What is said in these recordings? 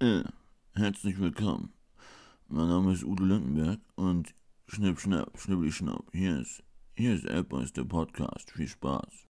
Äh, herzlich willkommen. Mein Name ist Udo Lindenberg und schnipp, schnapp, schnippli, schnapp. Hier ist, hier ist Appboys, der Podcast. Viel Spaß.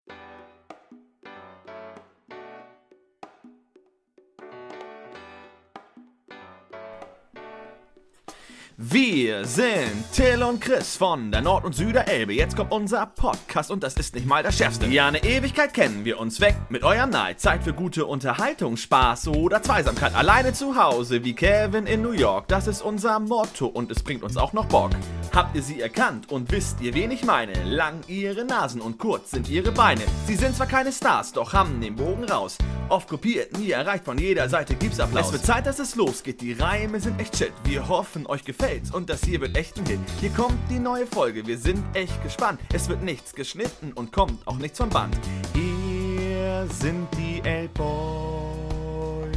Wir sind Till und Chris von der Nord- und Süderelbe. Jetzt kommt unser Podcast und das ist nicht mal das Schärfste. Ja, eine Ewigkeit kennen wir uns weg mit eurem Neid. Zeit für gute Unterhaltung, Spaß oder Zweisamkeit. Alleine zu Hause wie Kevin in New York. Das ist unser Motto und es bringt uns auch noch Bock. Habt ihr sie erkannt und wisst ihr, wen ich meine? Lang ihre Nasen und kurz sind ihre Beine. Sie sind zwar keine Stars, doch haben den Bogen raus. Oft kopiert, nie erreicht, von jeder Seite gibt's Applaus. Es wird Zeit, dass es losgeht, die Reime sind echt shit. Wir hoffen, euch gefällt's und das hier wird echt ein Hit. Hier kommt die neue Folge, wir sind echt gespannt. Es wird nichts geschnitten und kommt auch nichts vom Band. Hier sind die L-Boys.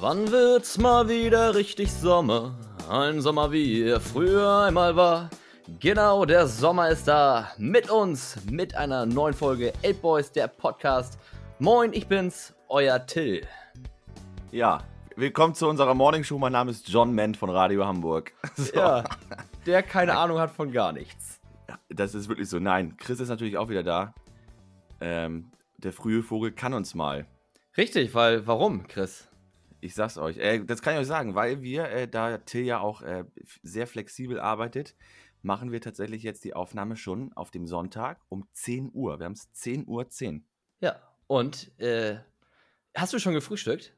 Wann wird's mal wieder richtig Sommer? Ein Sommer wie er früher einmal war. Genau, der Sommer ist da. Mit uns, mit einer neuen Folge 8 Boys, der Podcast. Moin, ich bin's, euer Till. Ja, willkommen zu unserer Morning Show. Mein Name ist John Ment von Radio Hamburg. So. Ja, der keine Ahnung hat von gar nichts. Das ist wirklich so. Nein, Chris ist natürlich auch wieder da. Ähm, der frühe Vogel kann uns mal. Richtig, weil warum, Chris? Ich sag's euch. Äh, das kann ich euch sagen, weil wir, äh, da Till ja auch äh, sehr flexibel arbeitet, machen wir tatsächlich jetzt die Aufnahme schon auf dem Sonntag um 10 Uhr. Wir haben es 10 Uhr 10. Ja, und äh, hast du schon gefrühstückt?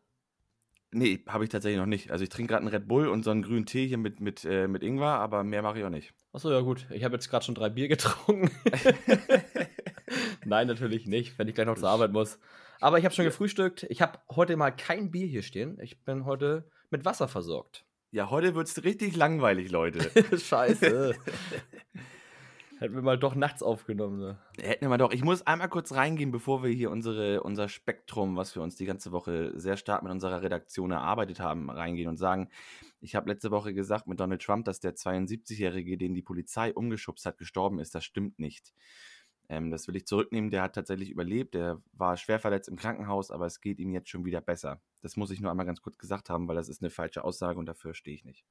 Nee, habe ich tatsächlich noch nicht. Also ich trinke gerade einen Red Bull und so einen grünen Tee hier mit, mit, äh, mit Ingwer, aber mehr mache ich auch nicht. Achso, ja gut. Ich habe jetzt gerade schon drei Bier getrunken. Nein, natürlich nicht, wenn ich gleich noch zur Arbeit muss. Aber ich habe schon gefrühstückt. Ich habe heute mal kein Bier hier stehen. Ich bin heute mit Wasser versorgt. Ja, heute wird es richtig langweilig, Leute. Scheiße. Hätten wir mal doch nachts aufgenommen. Ne? Hätten wir mal doch. Ich muss einmal kurz reingehen, bevor wir hier unsere, unser Spektrum, was wir uns die ganze Woche sehr stark mit unserer Redaktion erarbeitet haben, reingehen und sagen, ich habe letzte Woche gesagt mit Donald Trump, dass der 72-Jährige, den die Polizei umgeschubst hat, gestorben ist. Das stimmt nicht. Ähm, das will ich zurücknehmen. Der hat tatsächlich überlebt. Der war schwer verletzt im Krankenhaus, aber es geht ihm jetzt schon wieder besser. Das muss ich nur einmal ganz kurz gesagt haben, weil das ist eine falsche Aussage und dafür stehe ich nicht.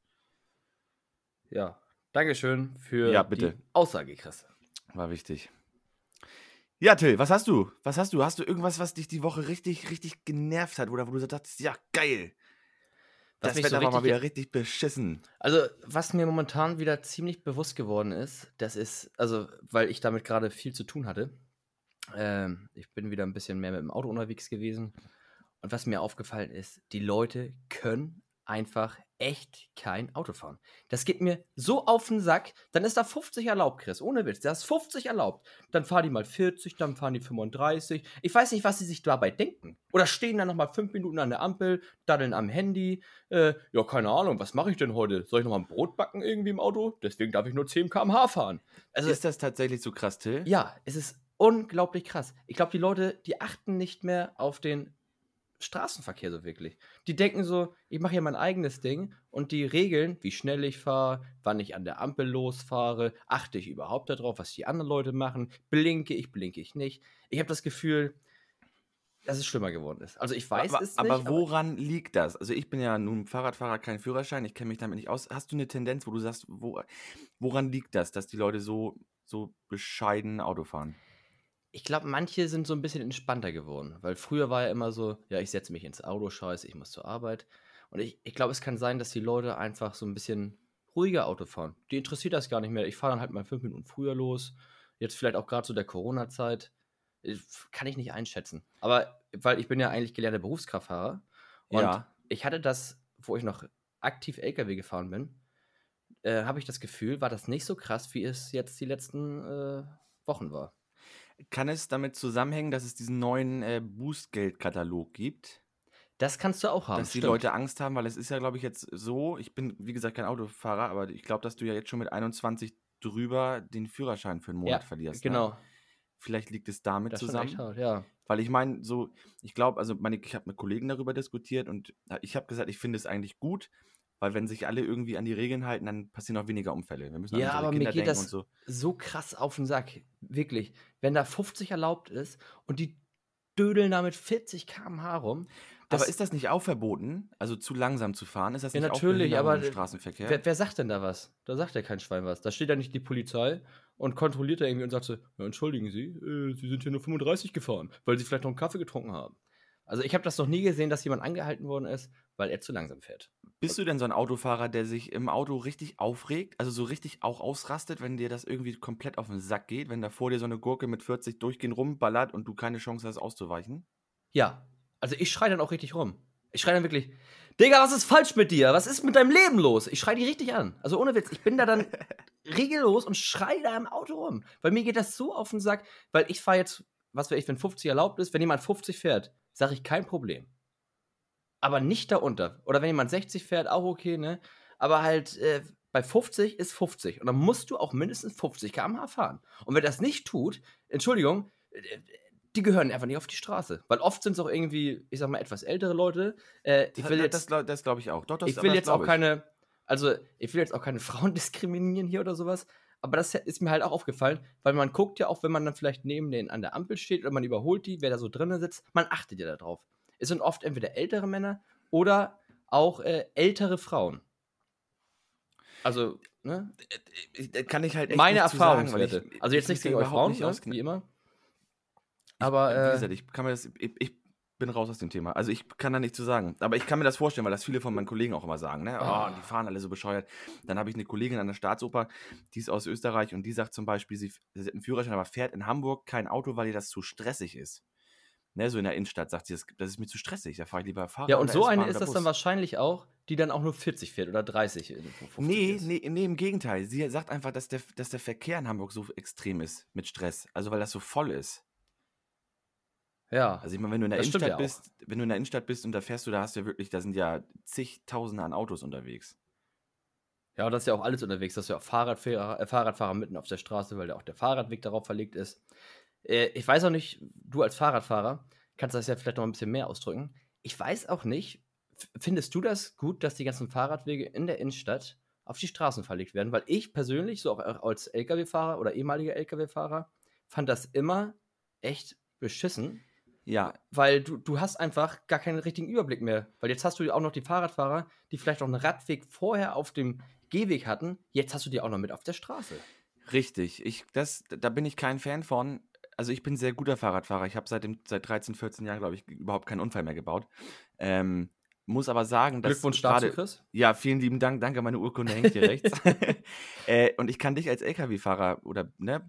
Ja. Dankeschön für Ja, bitte. die Aussage, Chris. War wichtig. Ja, Till, was hast du? Was hast du? Hast du irgendwas, was dich die Woche richtig, richtig genervt hat? Oder wo du dachtest, ja, geil. Was das Wetter so war mal wieder richtig beschissen. Also, was mir momentan wieder ziemlich bewusst geworden ist, das ist, also, weil ich damit gerade viel zu tun hatte. Ähm, ich bin wieder ein bisschen mehr mit dem Auto unterwegs gewesen. Und was mir aufgefallen ist, die Leute können einfach echt kein Auto fahren. Das geht mir so auf den Sack. Dann ist da 50 erlaubt, Chris. Ohne Witz. Da ist 50 erlaubt. Dann fahren die mal 40, dann fahren die 35. Ich weiß nicht, was sie sich dabei denken. Oder stehen dann nochmal 5 Minuten an der Ampel, daddeln am Handy. Äh, ja, keine Ahnung, was mache ich denn heute? Soll ich nochmal ein Brot backen irgendwie im Auto? Deswegen darf ich nur 10 km/h fahren. Also, ist das tatsächlich so krass, Till? ja, es ist unglaublich krass. Ich glaube, die Leute, die achten nicht mehr auf den Straßenverkehr so wirklich. Die denken so, ich mache hier mein eigenes Ding und die Regeln, wie schnell ich fahre, wann ich an der Ampel losfahre, achte ich überhaupt darauf, was die anderen Leute machen, blinke ich, blinke ich nicht. Ich habe das Gefühl, dass es schlimmer geworden ist. Also ich weiß aber, es nicht. aber woran liegt das? Also ich bin ja nun Fahrradfahrer, kein Führerschein, ich kenne mich damit nicht aus. Hast du eine Tendenz, wo du sagst, wo, woran liegt das, dass die Leute so, so bescheiden Auto fahren? Ich glaube, manche sind so ein bisschen entspannter geworden, weil früher war ja immer so, ja, ich setze mich ins Auto, scheiße, ich muss zur Arbeit. Und ich, ich glaube, es kann sein, dass die Leute einfach so ein bisschen ruhiger Auto fahren. Die interessiert das gar nicht mehr. Ich fahre dann halt mal fünf Minuten früher los. Jetzt vielleicht auch gerade zu der Corona-Zeit. Ich- Kann ich nicht einschätzen. Aber weil ich bin ja eigentlich gelernter Berufskraftfahrer. Und Ja. ich hatte das, wo ich noch aktiv LKW gefahren bin, äh, habe ich das Gefühl, war das nicht so krass, wie es jetzt die letzten äh, Wochen war. Kann es damit zusammenhängen, dass es diesen neuen äh, Bußgeldkatalog gibt? Das kannst du auch haben. dass die stimmt. Leute Angst haben, weil es ist ja, glaube ich, jetzt so, ich bin, wie gesagt, kein Autofahrer, aber ich glaube, dass du ja jetzt schon mit 21 drüber den Führerschein für einen Monat verlierst. Ne? Genau. Vielleicht liegt es damit Das zusammen. hart, ja. Weil ich meine, so, ich glaube, also meine, ich habe mit Kollegen darüber diskutiert und ich habe gesagt, ich finde es eigentlich gut, weil wenn sich alle irgendwie an die Regeln halten, dann passieren auch weniger Unfälle. Wir müssen Ja, aber mir Kinder geht denken das so. so krass auf den Sack. Wirklich. Wenn da 50 erlaubt ist und die dödeln da mit 40 km/h rum, aber ist das nicht auch verboten? Also zu langsam zu fahren? Ist das Ja, nicht natürlich, auch aber im Straßenverkehr? Wer, wer sagt denn da was? Da sagt ja kein Schwein was. Da steht ja nicht die Polizei und kontrolliert da irgendwie und sagt so, ja, entschuldigen Sie, äh, Sie sind hier nur 35 gefahren, weil Sie vielleicht noch einen Kaffee getrunken haben. Also ich habe das noch nie gesehen, dass jemand angehalten worden ist, weil er zu langsam fährt. Bist du denn so ein Autofahrer, der sich im Auto richtig aufregt? Also so richtig auch ausrastet, wenn dir das irgendwie komplett auf den Sack geht? Wenn da vor dir so eine Gurke mit 40 durchgehend rumballert und du keine Chance hast auszuweichen? Ja, also ich schreie dann auch richtig rum. Ich schreie dann wirklich, Digga, was ist falsch mit dir? Was ist mit deinem Leben los? Ich schreie die richtig an. Also ohne Witz, ich bin da dann regellos und schreie da im Auto rum. Weil mir geht das so auf den Sack, weil ich fahre jetzt, was weiß ich, wenn 50 erlaubt ist, wenn jemand 50 fährt, sage ich kein Problem. Aber nicht darunter. Oder wenn jemand 60 fährt, auch okay, ne? Aber halt, äh, bei 50 ist 50. Und dann musst du auch mindestens 50 km/h fahren. Und wer das nicht tut, Entschuldigung, äh, die gehören einfach nicht auf die Straße. Weil oft sind es auch irgendwie, ich sag mal, etwas ältere Leute. Äh, ich will das, jetzt, das, glaub- glaube ich auch. Doch, das, ich will jetzt glaub auch ich. keine, also ich will jetzt auch keine Frauen diskriminieren hier oder sowas. Aber das ist mir halt auch aufgefallen, weil man guckt ja auch, wenn man dann vielleicht neben denen an der Ampel steht oder man überholt die, wer da so drinnen sitzt, man achtet ja darauf. Es sind oft entweder ältere Männer oder auch äh, ältere Frauen. Also, ne? Da kann ich halt echt Meine Erfahrungswerte. also jetzt ich nichts gegen euch Frauen, nicht ne? auskenne. wie immer. Ich- Aber, wie äh, gesagt, ich kann mir das, ich, ich bin raus aus dem Thema. Also ich kann da nichts zu sagen. Aber ich kann mir das vorstellen, weil das viele von meinen Kollegen auch immer sagen. Ne? Ah. Oh, die fahren alle so bescheuert. Dann habe ich eine Kollegin an der Staatsoper, die ist aus Österreich und die sagt zum Beispiel, sie, sie hat einen Führerschein, aber fährt in Hamburg kein Auto, weil ihr das zu stressig ist. Ne, so in der Innenstadt sagt sie, das, das ist mir zu stressig, da fahre ich lieber Fahrrad. Ja, und so eine ist das Bus. dann wahrscheinlich auch, die dann auch nur 40 fährt oder 30. äh, wo 50 Nee, ist. nee, nee, im Gegenteil. Sie sagt einfach, dass der, dass der Verkehr in Hamburg so extrem ist mit Stress. Also weil das so voll ist. Ja. Also ich meine, wenn du in der Das Innenstadt ja bist, wenn du in der Innenstadt bist und da fährst du, da hast du ja wirklich, da sind ja zigtausende an Autos unterwegs. Ja, und das ist ja auch alles unterwegs. Das ist ja auch Fahrradfahrer, äh, Fahrradfahrer mitten auf der Straße, weil ja auch der Fahrradweg darauf verlegt ist. Äh, ich weiß auch nicht, du als Fahrradfahrer kannst das ja vielleicht noch ein bisschen mehr ausdrücken. Ich weiß auch nicht, findest du das gut, dass die ganzen Fahrradwege in der Innenstadt auf die Straßen verlegt werden? Weil ich persönlich, so auch als Lkw-Fahrer oder ehemaliger Lkw-Fahrer, fand das immer echt beschissen, Ja, weil du, du hast einfach gar keinen richtigen Überblick mehr. Weil jetzt hast du ja auch noch die Fahrradfahrer, die vielleicht auch einen Radweg vorher auf dem Gehweg hatten. Jetzt hast du die auch noch mit auf der Straße. richtig. Ich, das, da bin ich kein Fan von. Also ich bin ein sehr guter Fahrradfahrer. Ich habe seit, dem- seit 13, 14 Jahren, glaube ich, überhaupt keinen Unfall mehr gebaut. Ähm, muss aber sagen, dass Glückwunsch dazu, Chris. Ja, vielen lieben Dank. Danke, meine Urkunde hängt hier rechts. äh, und ich kann dich als LKW-Fahrer oder ne,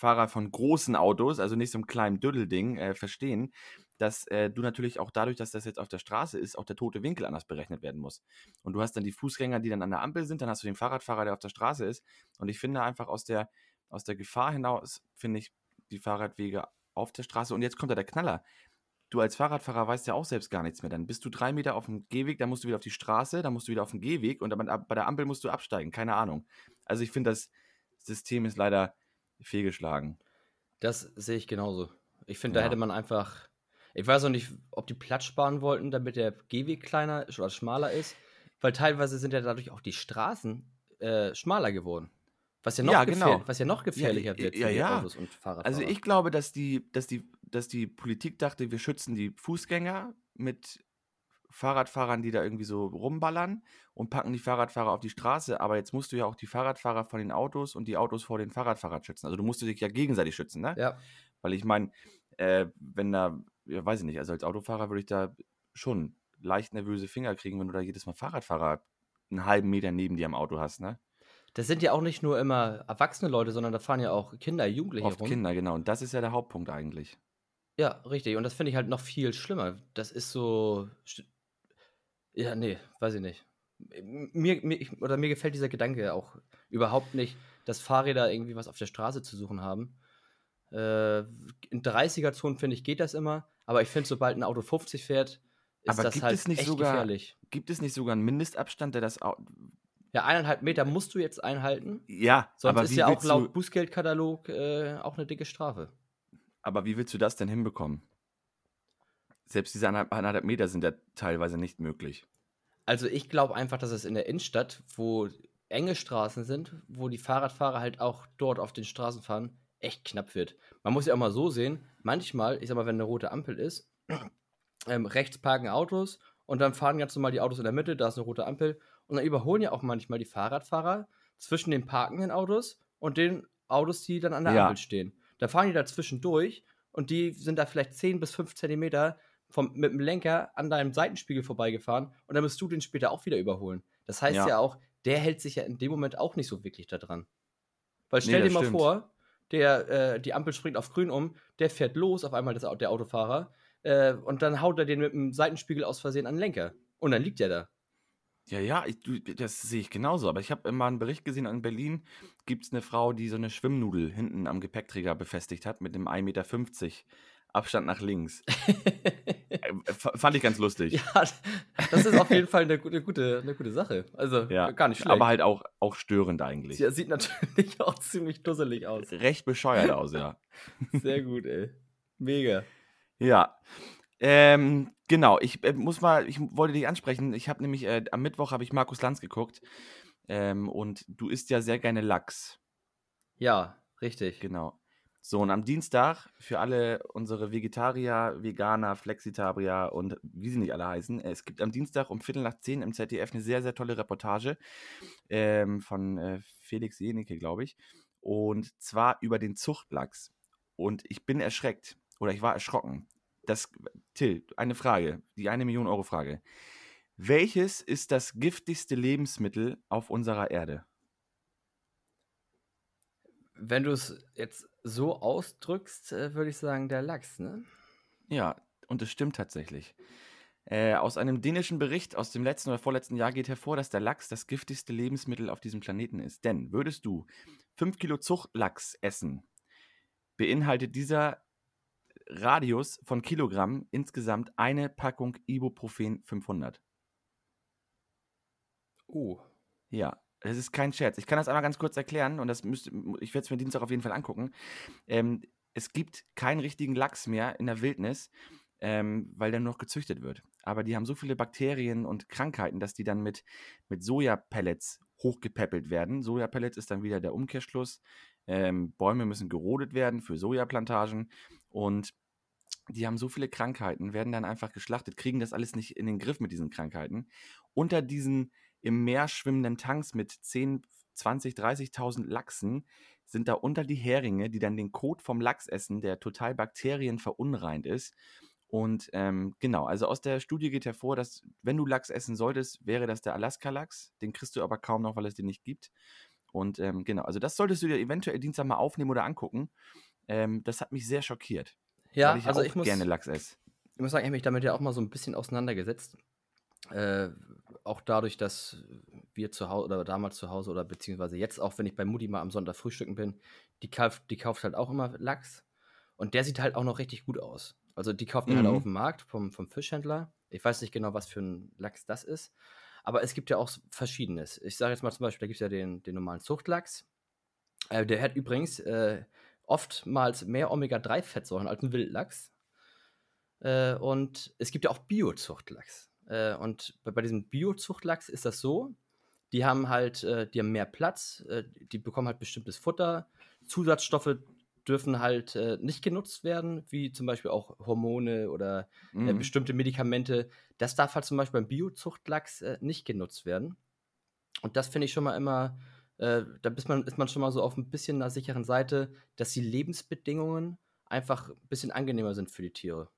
Fahrer von großen Autos, also nicht so einem kleinen Dödelding, äh, verstehen, dass äh, du natürlich auch dadurch, dass das jetzt auf der Straße ist, auch der tote Winkel anders berechnet werden muss. Und du hast dann die Fußgänger, die dann an der Ampel sind, dann hast du den Fahrradfahrer, der auf der Straße ist. Und ich finde einfach aus der, aus der Gefahr hinaus, finde ich die Fahrradwege auf der Straße. Und jetzt kommt da der Knaller du als Fahrradfahrer weißt ja auch selbst gar nichts mehr. Dann bist du drei Meter auf dem Gehweg, dann musst du wieder auf die Straße, dann musst du wieder auf den Gehweg und dann bei der Ampel musst du absteigen. Keine Ahnung. Also ich finde, das System ist leider fehlgeschlagen. Das sehe ich genauso. Ich finde, da Ja. hätte man einfach. Ich weiß auch nicht, ob die Platz sparen wollten, damit der Gehweg kleiner ist oder schmaler ist. Weil teilweise sind ja dadurch auch die Straßen äh, schmaler geworden. Was ja noch, Ja, genau. was ja noch gefährlicher wird ja, für die ja. Autos und Fahrradfahrer. Also ich glaube, dass die, dass die, dass die Politik dachte, wir schützen die Fußgänger mit Fahrradfahrern, die da irgendwie so rumballern und packen die Fahrradfahrer auf die Straße. Aber jetzt musst du ja auch die Fahrradfahrer von den Autos und die Autos vor den Fahrradfahrern schützen. Also du musst dich ja gegenseitig schützen, ne? Ja, Weil ich meine, äh, wenn da, ja, weiß ich nicht, also als Autofahrer würde ich da schon leicht nervöse Finger kriegen, wenn du da jedes Mal Fahrradfahrer einen halben Meter neben dir am Auto hast, ne? das sind ja auch nicht nur immer erwachsene Leute, sondern da fahren ja auch Kinder, Jugendliche Oft rum. Kinder, genau. Und das ist ja der Hauptpunkt eigentlich. Ja, richtig. Und das finde ich halt noch viel schlimmer. Das ist so. Ja, nee, weiß ich nicht. Mir, mir, ich, oder mir gefällt dieser Gedanke auch überhaupt nicht, dass Fahrräder irgendwie was auf der Straße zu suchen haben. Äh, in 30er-Zonen finde ich, geht das immer. Aber ich finde, sobald ein Auto 50 fährt, ist Aber das gibt halt es nicht echt sogar- gefährlich. Gibt es nicht sogar einen Mindestabstand, der das. Au Ja, eineinhalb Meter musst du jetzt einhalten. ja, Sonst aber ist ja auch laut Bußgeldkatalog äh, auch eine dicke Strafe. aber wie willst du das denn hinbekommen? Selbst diese anderthalb Meter sind ja teilweise nicht möglich. Also ich glaube einfach, dass es in der Innenstadt, wo enge Straßen sind, wo die Fahrradfahrer halt auch dort auf den Straßen fahren, echt knapp wird. Man muss ja auch mal so sehen, manchmal, ich sag mal, wenn eine rote Ampel ist ähm, rechts parken Autos und dann fahren ganz normal die Autos in der Mitte, da ist eine rote Ampel und dann überholen ja auch manchmal die Fahrradfahrer zwischen den parkenden Autos und den Autos, die dann an der Ja. Ampel stehen. Da fahren die dazwischen durch und die sind da vielleicht 10 bis 5 Zentimeter vom, mit dem Lenker an deinem Seitenspiegel vorbeigefahren und dann musst du den später auch wieder überholen. Das heißt ja, Ja. auch, der hält sich ja in dem Moment auch nicht so wirklich da dran. Weil stell Nee, dir mal stimmt. vor, der, äh, die Ampel springt auf grün um, der fährt los, auf einmal das, der Autofahrer, äh, und dann haut er den mit dem Seitenspiegel aus Versehen an den Lenker. Und dann liegt er da. Ja, ja, ich, das sehe ich genauso. Aber ich habe mal einen Bericht gesehen, in Berlin gibt es eine Frau, die so eine Schwimmnudel hinten am Gepäckträger befestigt hat mit einem 1,50 Meter Abstand nach links. Äh, Fand ich ganz lustig. ja, das ist auf jeden Fall eine gute, gute, eine gute Sache. Also Ja, gar nicht schlecht. Aber halt auch, auch störend eigentlich. Sie sieht natürlich auch ziemlich dusselig aus. Recht bescheuert aus, ja. Sehr gut, ey. Mega. Ja. Ähm, genau, ich äh, muss mal, ich wollte dich ansprechen. Ich habe nämlich, äh, am Mittwoch habe ich Markus Lanz geguckt. Ähm, und du isst ja sehr gerne Lachs. Ja, richtig. Genau. So, und am Dienstag für alle unsere Vegetarier, Veganer, Flexitarier und wie sie nicht alle heißen, es gibt am Dienstag um Viertel nach zehn im ZDF eine sehr, sehr tolle Reportage ähm, von äh, Felix Jenecke, glaube ich. Und zwar über den Zuchtlachs. Und ich bin erschreckt oder ich war erschrocken. Das, Till, eine Frage, die eine Million Euro Frage. Welches ist das giftigste Lebensmittel auf unserer Erde? Wenn du es jetzt so ausdrückst, äh, würde ich sagen, der Lachs, ne? Ja, und es stimmt tatsächlich. Äh, aus einem dänischen Bericht aus dem letzten oder vorletzten Jahr geht hervor, dass der Lachs das giftigste Lebensmittel auf diesem Planeten ist. Denn würdest du 5 Kilo Zuchtlachs essen, beinhaltet dieser Radius von Kilogramm insgesamt eine Packung Ibuprofen 500. Uh. Ja, das ist kein Scherz. Ich kann das einmal ganz kurz erklären und das müsste, ich werde es mir Dienstag auf jeden Fall angucken. Ähm, es gibt keinen richtigen Lachs mehr in der Wildnis, ähm, weil der nur noch gezüchtet wird. Aber die haben so viele Bakterien und Krankheiten, dass die dann mit, mit Sojapellets hochgepäppelt werden. Sojapellets ist dann wieder der Umkehrschluss. Ähm, Bäume müssen gerodet werden für Sojaplantagen und die haben so viele Krankheiten, werden dann einfach geschlachtet, kriegen das alles nicht in den Griff mit diesen Krankheiten. Unter diesen im Meer schwimmenden Tanks mit 10, 20, 30.000 Lachsen sind da unter die Heringe, die dann den Kot vom Lachs essen, der total bakterienverunreint ist. Und ähm, genau, also aus der Studie geht hervor, dass wenn du Lachs essen solltest, wäre das der Alaska-Lachs. Den kriegst du aber kaum noch, weil es den nicht gibt. Und ähm, genau, also das solltest du dir eventuell Dienstag mal aufnehmen oder angucken. Ähm, das hat mich sehr schockiert, Ja, ich also ich muss, gerne Lachs esse. ich muss sagen, ich habe mich damit ja auch mal so ein bisschen auseinandergesetzt. Äh, auch dadurch, dass wir zu Hause oder damals zu Hause oder beziehungsweise jetzt auch, wenn ich bei Mutti mal am Sonntag frühstücken bin, die kauft, die kauft halt auch immer Lachs. Und der sieht halt auch noch richtig gut aus. Also die kauft man halt Mhm. auch auf dem Markt vom, vom Fischhändler. Ich weiß nicht genau, was für ein Lachs das ist. Aber es gibt ja auch verschiedenes. Ich sage jetzt mal zum Beispiel, da gibt es ja den, den normalen Zuchtlachs. Äh, der hat übrigens äh, oftmals mehr Omega-3-Fettsäuren als ein Wildlachs. Äh, und es gibt ja auch Biozuchtlachs. Äh, und bei, bei diesem Biozuchtlachs ist das so, die haben halt, äh, die haben mehr Platz, äh, die bekommen halt bestimmtes Futter. Zusatzstoffe dürfen halt äh, nicht genutzt werden, wie zum Beispiel auch Hormone oder äh, Mhm. bestimmte Medikamente. Das darf halt zum Beispiel beim Biozuchtlachs äh, nicht genutzt werden. Und das finde ich schon mal immer, da ist man, ist man schon mal so auf ein bisschen einer sicheren Seite, dass die Lebensbedingungen einfach ein bisschen angenehmer sind für die Tiere.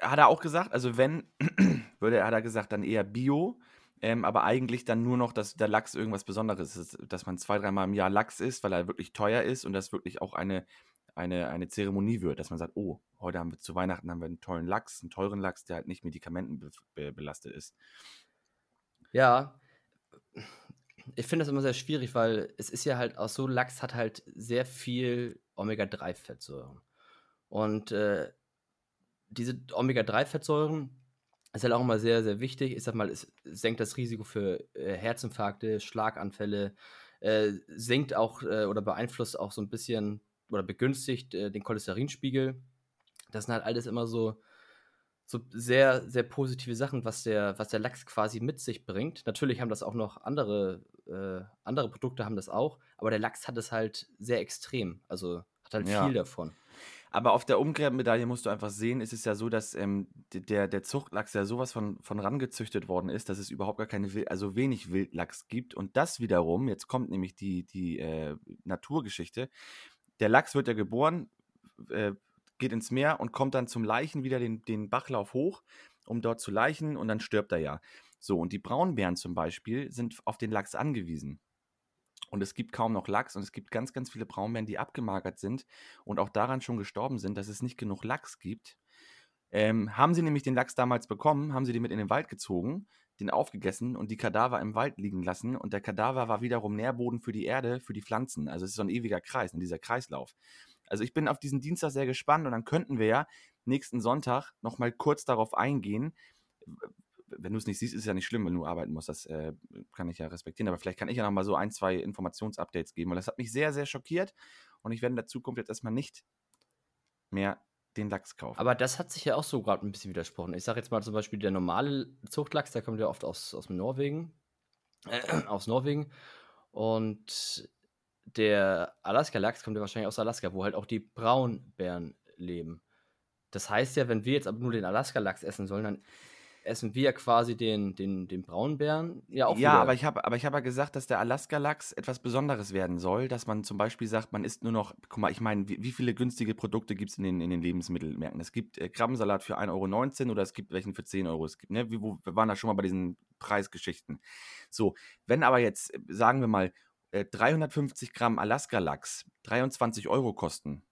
Hat er auch gesagt, also wenn, würde er, hat er gesagt, dann eher Bio, ähm, aber eigentlich dann nur noch, dass der Lachs irgendwas Besonderes ist, dass man zwei, dreimal im Jahr Lachs isst, weil er wirklich teuer ist und das wirklich auch eine, eine, eine Zeremonie wird, dass man sagt, oh, heute haben wir zu Weihnachten haben wir einen tollen Lachs, einen teuren Lachs, der halt nicht medikamentenbelastet ist. Ja, ich finde das immer sehr schwierig, weil es ist ja halt auch so, Lachs hat halt sehr viel Omega-3-Fettsäuren. Und äh, diese Omega-3-Fettsäuren ist halt auch immer sehr, sehr wichtig. Ich sag mal, es senkt das Risiko für äh, Herzinfarkte, Schlaganfälle, äh, senkt auch äh, oder beeinflusst auch so ein bisschen oder begünstigt äh, den Cholesterinspiegel. Das sind halt alles immer so, so sehr, sehr positive Sachen, was der, was der Lachs quasi mit sich bringt. Natürlich haben das auch noch andere, äh, andere Produkte haben das auch, aber der Lachs hat es halt sehr extrem. Also hat halt Ja. viel davon. Aber auf der Umkehrmedaille musst du einfach sehen, ist es ja so, dass ähm, der, der Zuchtlachs ja sowas von, von rangezüchtet worden ist, dass es überhaupt gar keine, also wenig Wildlachs gibt. Und das wiederum, jetzt kommt nämlich die, die äh, Naturgeschichte, der Lachs wird ja geboren, äh, geht ins Meer und kommt dann zum Leichen wieder den, den Bachlauf hoch, um dort zu leichen und dann stirbt er ja. So, und die Braunbären zum Beispiel sind auf den Lachs angewiesen. Und es gibt kaum noch Lachs und es gibt ganz, ganz viele Braunbären, die abgemagert sind und auch daran schon gestorben sind, dass es nicht genug Lachs gibt. Ähm, haben sie nämlich den Lachs damals bekommen, haben sie den mit in den Wald gezogen, den aufgegessen und die Kadaver im Wald liegen lassen. Und der Kadaver war wiederum Nährboden für die Erde, für die Pflanzen. Also es ist so ein ewiger Kreis, dieser Kreislauf. Also ich bin auf diesen Dienstag sehr gespannt und dann könnten wir ja nächsten Sonntag nochmal kurz darauf eingehen. Wenn du es nicht siehst, ist es ja nicht schlimm, wenn du arbeiten musst. Das äh, kann ich ja respektieren. Aber vielleicht kann ich ja nochmal so ein, zwei Informationsupdates geben, weil das hat mich sehr, sehr schockiert. Und ich werde in der Zukunft jetzt erstmal nicht mehr den Lachs kaufen. Aber das hat sich ja auch so gerade ein bisschen widersprochen. Ich sage jetzt mal zum Beispiel, der normale Zuchtlachs, der kommt ja oft aus, aus Norwegen, äh, aus Norwegen. Und der Alaska-Lachs kommt ja wahrscheinlich aus Alaska, wo halt auch die Braunbären leben. Das heißt ja, wenn wir jetzt aber nur den Alaska-Lachs essen sollen, dann essen wir quasi den, den, den Braunbären ja auch ja, wieder. aber ich habe aber ich habe ja gesagt, dass der Alaska-Lachs etwas Besonderes werden soll, dass man zum Beispiel sagt, man isst nur noch, guck mal, ich meine, wie, wie viele günstige Produkte gibt es in den, in den Lebensmittelmärkten? Es gibt äh, Krabbensalat für 1,19 Euro oder es gibt welchen für 10 Euro. Es gibt, ne, wir, wir waren da schon mal bei diesen Preisgeschichten. So, wenn aber jetzt, äh, sagen wir mal, äh, 350 Gramm Alaska-Lachs 23 Euro kosten,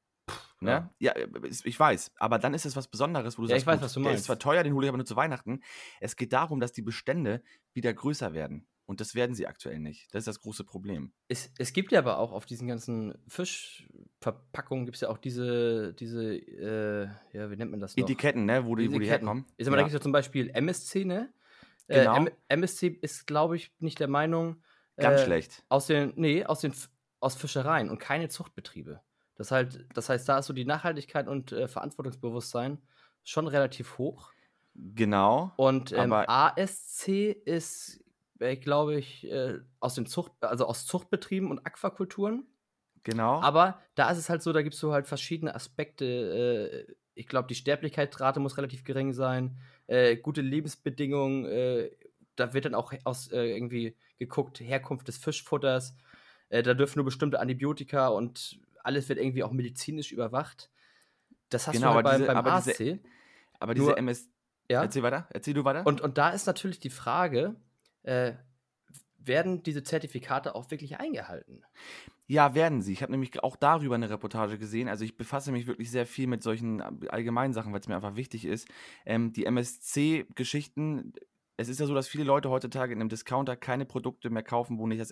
Ne? Ja, äh, ist- ich weiß. Aber dann ist es was Besonderes, wo du Ja, sagst, ich weiß, gut, was du der ist meinst. zwar teuer, den hole ich aber nur zu Weihnachten. Es geht darum, dass die Bestände wieder größer werden. Und das werden sie aktuell nicht. Das ist das große Problem. Es, es gibt ja aber auch auf diesen ganzen Fischverpackungen gibt es ja auch diese, diese, äh, ja, wie nennt man das noch? Etiketten, ne, wo die, wo die herkommen. Ich sag mal, da ja. gibt es ja zum Beispiel MSC, ne? Genau. Äh, M MSC ist, glaube ich, nicht der Meinung. Ganz äh, schlecht. Aus den, nee, aus den aus Fischereien und keine Zuchtbetriebe. Das, halt, das heißt, da ist so die Nachhaltigkeit und äh, Verantwortungsbewusstsein schon relativ hoch. Genau. Und ähm, ASC ist, äh, glaube ich, äh, aus den Zucht, also aus Zuchtbetrieben und Aquakulturen. Genau. Aber da ist es halt so, da gibt es so halt verschiedene Aspekte. Äh, ich glaube, die Sterblichkeitsrate muss relativ gering sein. Äh, gute Lebensbedingungen. Äh, da wird dann auch aus irgendwie geguckt, Herkunft des Fischfutters. Da dürfen nur bestimmte Antibiotika und alles wird irgendwie auch medizinisch überwacht. Das hast Genau, du halt beim, diese- beim aber ASC. diese- aber diese nur- MS. ja? Erzähl weiter. Erzähl du weiter. Und, und da ist natürlich die Frage, äh, werden diese Zertifikate auch wirklich eingehalten? Ja, werden sie. Ich habe nämlich auch darüber eine Reportage gesehen. Also ich befasse mich wirklich sehr viel mit solchen äh, allgemeinen Sachen, weil es mir einfach wichtig ist. Ähm, die MSC-Geschichten, es ist ja so, dass viele Leute heutzutage in einem Discounter keine Produkte mehr kaufen, wo nicht das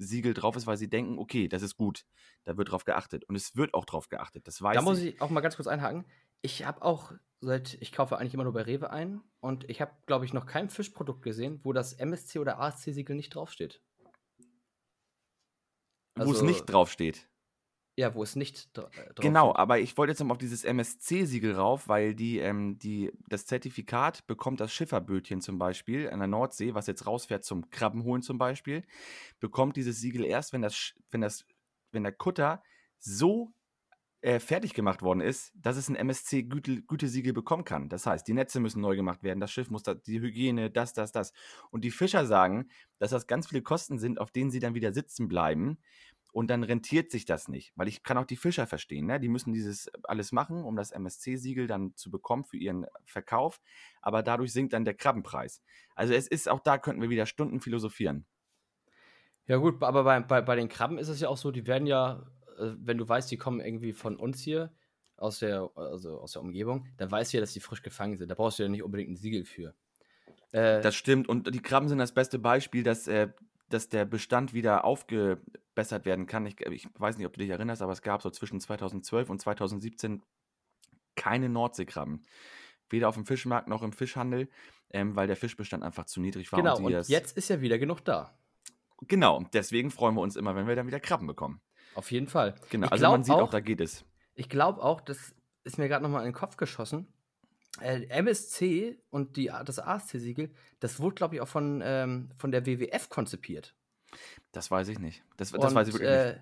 MSC-Siegel drauf ist, weil sie denken, okay, das ist gut. Da wird drauf geachtet. Und es wird auch drauf geachtet. Das weiß Da muss ich. ich auch mal ganz kurz einhaken. Ich habe auch seit, ich kaufe eigentlich immer nur bei Rewe ein und ich habe, glaube ich, noch kein Fischprodukt gesehen, wo das MSC oder ASC-Siegel nicht draufsteht. wo es also- nicht draufsteht. Ja, wo es nicht dra äh, drauf Genau, aber ich wollte jetzt noch mal auf dieses MSC-Siegel rauf, weil die, ähm, die, das Zertifikat bekommt das Schifferbötchen zum Beispiel an der Nordsee, was jetzt rausfährt zum Krabbenholen zum Beispiel, bekommt dieses Siegel erst, wenn das, wenn das, wenn der Kutter so äh, fertig gemacht worden ist, dass es ein MSC-Gütesiegel bekommen kann. Das heißt, die Netze müssen neu gemacht werden, das Schiff muss da, die Hygiene, das, das, das. Und die Fischer sagen, dass das ganz viele Kosten sind, auf denen sie dann wieder sitzen bleiben. Und dann rentiert sich das nicht, weil ich kann auch die Fischer verstehen, ne? Die müssen dieses alles machen, um das MSC-Siegel dann zu bekommen für ihren Verkauf, aber dadurch sinkt dann der Krabbenpreis. Also es ist auch da könnten wir wieder Stunden philosophieren. Ja, gut, aber bei, bei, bei den Krabben ist es ja auch so, die werden ja, äh, wenn du weißt, die kommen irgendwie von uns hier, aus der, also aus der Umgebung, dann weißt du ja, dass die frisch gefangen sind. Da brauchst du ja nicht unbedingt ein Siegel für. Äh, Das stimmt und die Krabben sind das beste Beispiel, dass, äh, dass der Bestand wieder aufgebessert werden kann. Ich, ich weiß nicht, ob du dich erinnerst, aber es gab so zwischen 2012 und 2017 keine Nordseekrabben. Weder auf dem Fischmarkt noch im Fischhandel, ähm, weil der Fischbestand einfach zu niedrig war. genau, und das- jetzt ist ja wieder genug da. Genau, und deswegen freuen wir uns immer, wenn wir dann wieder Krabben bekommen. Auf jeden Fall. Genau, Ich also man sieht auch, auch- da geht es. Ich glaube auch, das ist mir gerade nochmal in den Kopf geschossen. Äh, MSC und die, das ASC-Siegel, das wurde, glaube ich, auch von, ähm, von der WWF konzipiert. Das weiß ich nicht. Das, das Und, weiß ich wirklich nicht. äh,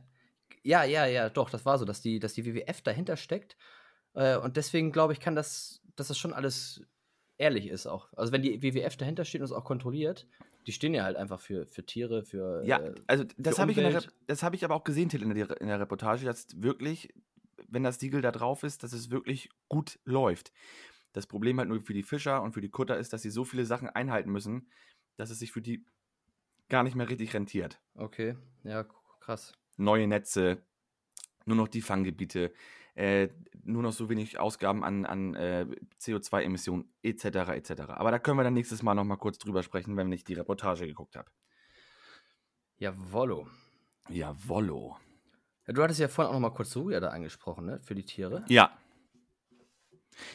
Ja, ja, ja, doch, das war so, dass die, dass die WWF dahinter steckt. Äh, und deswegen glaube ich, kann das, dass das schon alles ehrlich ist auch. Also wenn die WWF dahinter steht und es auch kontrolliert, die stehen ja halt einfach für, für Tiere, für. Ja, äh, also das habe ich, hab ich aber auch gesehen, Till, in der, in der Reportage, dass wirklich, wenn das Siegel da drauf ist, dass es wirklich gut läuft. Das Problem halt nur für die Fischer und für die Kutter ist, dass sie so viele Sachen einhalten müssen, dass es sich für die gar nicht mehr richtig rentiert. Okay, ja, krass. Neue Netze, nur noch die Fanggebiete, äh, nur noch so wenig Ausgaben an, an äh, CO2-Emissionen etc. etc. Aber da können wir dann nächstes Mal nochmal kurz drüber sprechen, wenn ich die Reportage geguckt habe. Jawollo. Jawollo. Ja, du hattest ja vorhin auch noch mal kurz Soja da angesprochen, ne? Für die Tiere. Ja.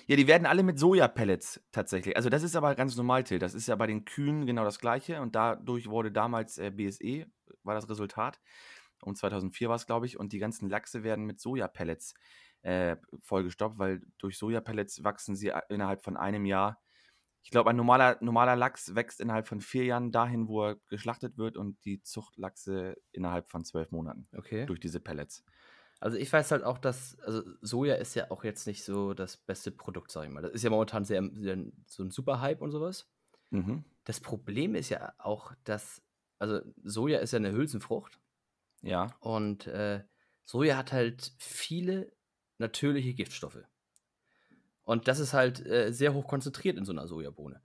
Ja, die werden alle mit Sojapellets tatsächlich. Also das ist aber ganz normal, Till. Das ist ja bei den Kühen genau das gleiche. Und dadurch wurde damals äh, BSE, war das Resultat. Um 2004 war es, glaube ich. Und die ganzen Lachse werden mit Sojapellets äh, vollgestopft, weil durch Sojapellets wachsen sie a- innerhalb von einem Jahr. Ich glaube, ein normaler, normaler Lachs wächst innerhalb von vier Jahren dahin, wo er geschlachtet wird. Und die Zuchtlachse innerhalb von zwölf Monaten Okay. durch diese Pellets. Also ich weiß halt auch, dass, also Soja ist ja auch jetzt nicht so das beste Produkt, sag ich mal. Das ist ja momentan sehr, sehr so ein Superhype und sowas. Mhm. Das Problem ist ja auch, dass, also Soja ist ja eine Hülsenfrucht Ja. und äh, Soja hat halt viele natürliche Giftstoffe. Und das ist halt äh, sehr hoch konzentriert in so einer Sojabohne.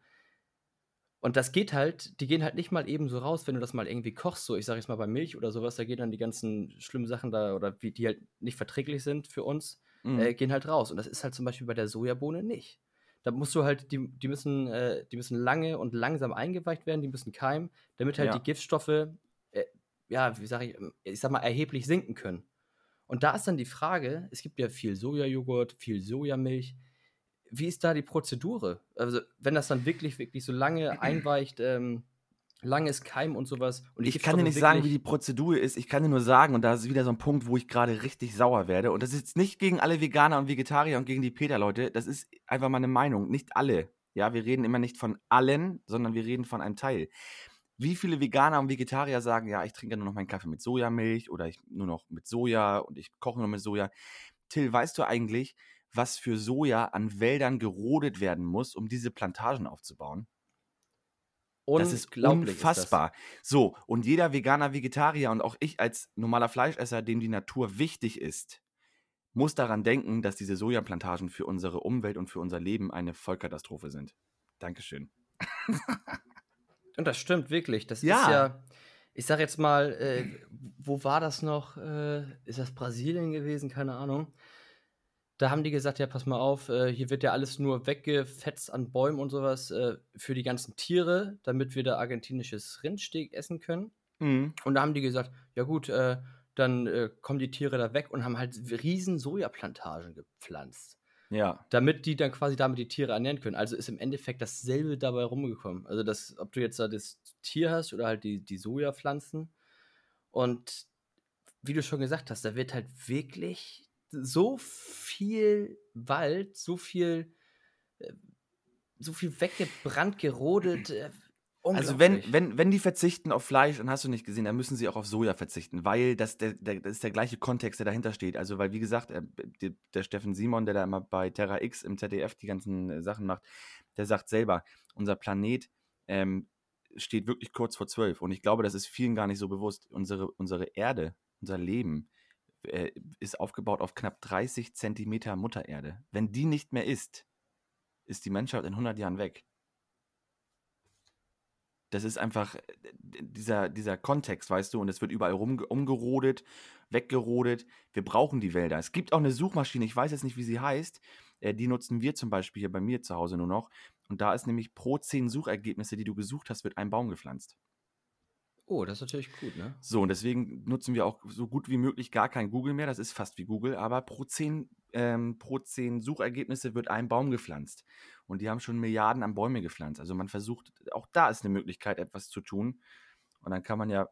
Und das geht halt, die gehen halt nicht mal eben so raus, wenn du das mal irgendwie kochst, so ich sag jetzt mal bei Milch oder sowas, da gehen dann die ganzen schlimmen Sachen da oder wie die halt nicht verträglich sind für uns, Mhm. äh, gehen halt raus. Und das ist halt zum Beispiel bei der Sojabohne nicht. Da musst du halt, die, die, müssen, äh, die müssen lange und langsam eingeweicht werden, die müssen keimen, damit halt Ja. die Giftstoffe, äh, ja, wie sag ich, ähm, ich sag mal, erheblich sinken können. Und da ist dann die Frage, es gibt ja viel Sojajoghurt, viel Sojamilch. Wie ist da die Prozedur? Also, wenn das dann wirklich, wirklich so lange einweicht, ähm, langes Keim und sowas. Und Ich kann dir nicht sagen, wie die Prozedur ist. Ich kann dir nur sagen, und da ist wieder so ein Punkt, wo ich gerade richtig sauer werde. Und das ist jetzt nicht gegen alle Veganer und Vegetarier und gegen die Peter-Leute. Das ist einfach meine Meinung. Nicht alle. Ja, wir reden immer nicht von allen, sondern wir reden von einem Teil. Wie viele Veganer und Vegetarier sagen, ja, ich trinke nur noch meinen Kaffee mit Sojamilch oder ich nur noch mit Soja und ich koche nur mit Soja. Till, weißt du eigentlich, was für Soja an Wäldern gerodet werden muss, um diese Plantagen aufzubauen? Das ist unfassbar. So, und jeder Veganer, Vegetarier und auch ich als normaler Fleischesser, dem die Natur wichtig ist, muss daran denken, dass diese Sojaplantagen für unsere Umwelt und für unser Leben eine Vollkatastrophe sind. Dankeschön. Und das stimmt wirklich. Das Ja. ist ja, ich sag jetzt mal, äh, wo war das noch? Äh, ist das Brasilien gewesen? Keine Ahnung. Da haben die gesagt, ja, pass mal auf, äh, hier wird ja alles nur weggefetzt an Bäumen und sowas äh, für die ganzen Tiere, damit wir da argentinisches Rindsteak essen können. Mhm. Und da haben die gesagt, ja gut, äh, dann äh, kommen die Tiere da weg und haben halt riesen Sojaplantagen gepflanzt Ja. damit die dann quasi damit die Tiere ernähren können. Also ist im Endeffekt dasselbe dabei rumgekommen. Also das, ob du jetzt da das Tier hast oder halt die, die Sojapflanzen. Und wie du schon gesagt hast, da wird halt wirklich so viel Wald, so viel, äh, so viel weggebrannt, gerodet. äh, Also wenn, wenn, wenn die verzichten auf Fleisch, dann hast du nicht gesehen, dann müssen sie auch auf Soja verzichten, weil das, der, der, das ist der gleiche Kontext, der dahinter steht. Also weil, wie gesagt, äh, der, der Steffen Simon, der da immer bei Terra X im ZDF die ganzen Sachen macht, der sagt selber, unser Planet ähm, steht wirklich kurz vor zwölf. Und ich glaube, das ist vielen gar nicht so bewusst. Unsere, unsere Erde, unser Leben äh, ist aufgebaut auf knapp 30 Zentimeter Muttererde. Wenn die nicht mehr ist, ist die Menschheit in 100 Jahren weg. Das ist einfach äh, dieser, dieser Kontext, weißt du, und es wird überall rum, umgerodet, weggerodet. Wir brauchen die Wälder. Es gibt auch eine Suchmaschine, ich weiß jetzt nicht, wie sie heißt. Äh, die nutzen wir zum Beispiel hier bei mir zu Hause nur noch. Und da ist nämlich pro zehn Suchergebnisse, die du gesucht hast, wird ein Baum gepflanzt. Oh, das ist natürlich gut, ne? So, und deswegen nutzen wir auch so gut wie möglich gar kein Google mehr. Das ist fast wie Google, aber pro zehn, ähm, pro zehn Suchergebnisse wird ein Baum gepflanzt. Und die haben schon Milliarden an Bäume gepflanzt. Also man versucht, auch da ist eine Möglichkeit, etwas zu tun. Und dann kann man ja,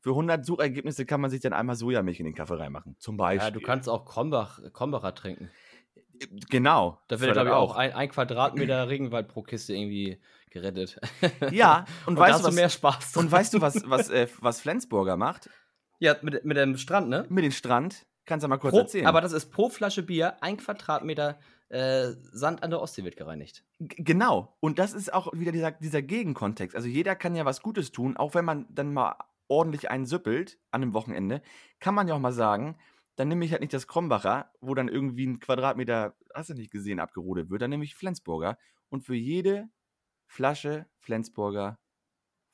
für 100 Suchergebnisse kann man sich dann einmal Sojamilch in den Kaffee reinmachen. Zum Beispiel. Ja, du kannst auch Krombach, Krombacher trinken. Genau. Da wird, glaube ich, auch ein, ein Quadratmeter Regenwald pro Kiste irgendwie gerettet. Ja, und, Und, da weißt hast du, du was, mehr Spaß. und weißt du, was, was, äh, was Flensburger macht? ja, mit, mit dem Strand, ne? Mit dem Strand. Kannst du mal kurz Pro, erzählen. aber das ist pro Flasche Bier ein Quadratmeter äh, Sand an der Ostsee wird gereinigt. G- Genau. Und das ist auch wieder dieser, dieser Gegenkontext. Also jeder kann ja was Gutes tun, auch wenn man dann mal ordentlich einen süppelt an einem Wochenende, kann man ja auch mal sagen, dann nehme ich halt nicht das Krombacher, wo dann irgendwie ein Quadratmeter, hast du nicht gesehen, abgerodet wird, dann nehme ich Flensburger. Und für jede Flasche Flensburger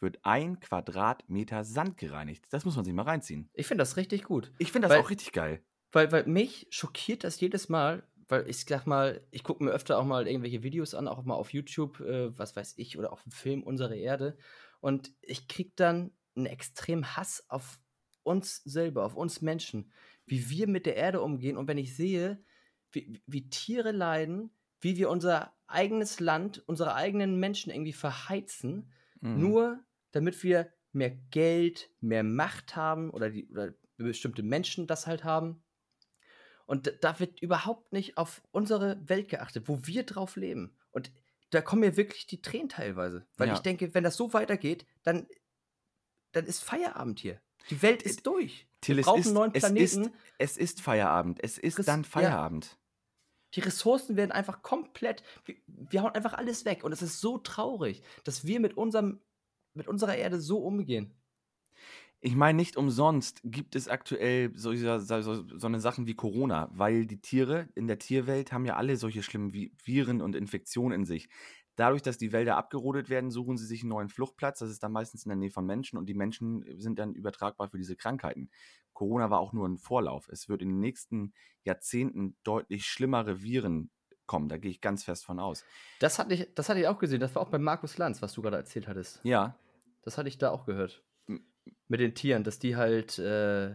wird ein Quadratmeter Sand gereinigt. Das muss man sich mal reinziehen. Ich finde das richtig gut. Ich finde das Weil- auch richtig geil. Weil, weil mich schockiert das jedes Mal, weil ich sag mal, ich gucke mir öfter auch mal irgendwelche Videos an, auch mal auf YouTube, äh, was weiß ich, oder auch einen Film Unsere Erde. Und ich krieg dann einen extremen Hass auf uns selber, auf uns Menschen, wie wir mit der Erde umgehen. Und wenn ich sehe, wie, wie Tiere leiden, wie wir unser eigenes Land, unsere eigenen Menschen irgendwie verheizen, Mhm. nur damit wir mehr Geld, mehr Macht haben oder, die, oder bestimmte Menschen das halt haben. Und da- wird überhaupt nicht auf unsere Welt geachtet, wo wir drauf leben. Und da kommen mir wirklich die Tränen teilweise. Weil Ja. ich denke, wenn das so weitergeht, dann, dann ist Feierabend hier. Die Welt ist durch. Till, wir es brauchen ist, neuen es, Planeten. ist, es ist Feierabend. Es ist Res- dann ja. Feierabend. Die Ressourcen werden einfach komplett. Wir, wir hauen einfach alles weg. Und es ist so traurig, dass wir mit, unserem, mit unserer Erde so umgehen. Ich meine, nicht umsonst gibt es aktuell so, so, so, eine Sachen wie Corona, weil die Tiere in der Tierwelt haben ja alle solche schlimmen Vi- Viren und Infektionen in sich. Dadurch, dass die Wälder abgerodet werden, suchen sie sich einen neuen Fluchtplatz. Das ist dann meistens in der Nähe von Menschen und die Menschen sind dann übertragbar für diese Krankheiten. Corona war auch nur ein Vorlauf. Es wird in den nächsten Jahrzehnten deutlich schlimmere Viren kommen. Da gehe ich ganz fest von aus. Das hatte, ich, das hatte ich auch gesehen. Das war auch bei Markus Lanz, was du gerade erzählt hattest. Ja, Das hatte ich da auch gehört. Mit den Tieren, dass die halt, äh,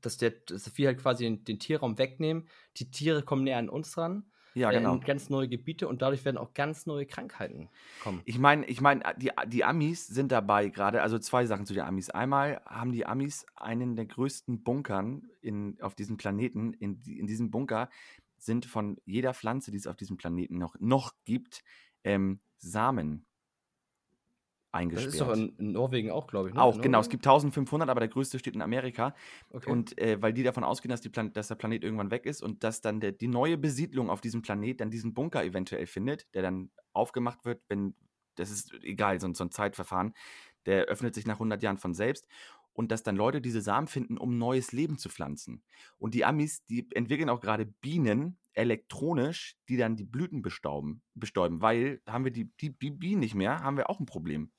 dass, der, dass wir halt quasi den, den Tierraum wegnehmen. Die Tiere kommen näher an uns ran, ja, äh, genau. in ganz neue Gebiete und dadurch werden auch ganz neue Krankheiten kommen. Ich meine, ich meine, die, die Amis sind dabei gerade, also zwei Sachen zu den Amis. Einmal haben die Amis einen der größten Bunkern in, auf diesem Planeten. In, in diesem Bunker sind von jeder Pflanze, die es auf diesem Planeten noch, noch gibt, ähm, Samen Das eingesperrt. ist doch in, in Norwegen auch, glaube ich. Ne? auch, In genau. Es gibt 1500, aber der größte steht in Amerika. Okay. Und äh, weil die davon ausgehen, dass, die Plan dass der Planet irgendwann weg ist und dass dann der, die neue Besiedlung auf diesem Planet dann diesen Bunker eventuell findet, der dann aufgemacht wird, wenn, das ist egal, so, ein- so ein Zeitverfahren, der öffnet sich nach 100 Jahren von selbst und dass dann Leute diese Samen finden, um neues Leben zu pflanzen. Und die Amis, die entwickeln auch gerade Bienen elektronisch, die dann die Blüten bestauben, bestäuben, weil haben wir die, die, die Bienen nicht mehr, haben wir auch ein Problem.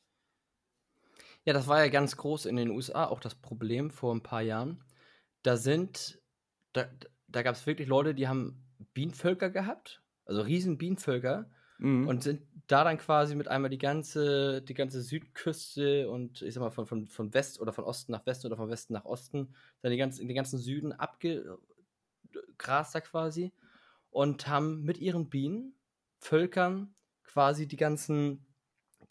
Ja, das war ja ganz groß in den USA auch das Problem vor ein paar Jahren. Da sind, da, da gab es wirklich Leute, die haben Bienenvölker gehabt, also riesen Bienenvölker, Mhm. und sind da dann quasi mit einmal die ganze, die ganze Südküste und ich sag mal von, von, von West oder von Osten nach Westen oder von Westen nach Osten, dann die ganzen, den ganzen Süden abgegrast da quasi und haben mit ihren Bienen, Völkern quasi die ganzen,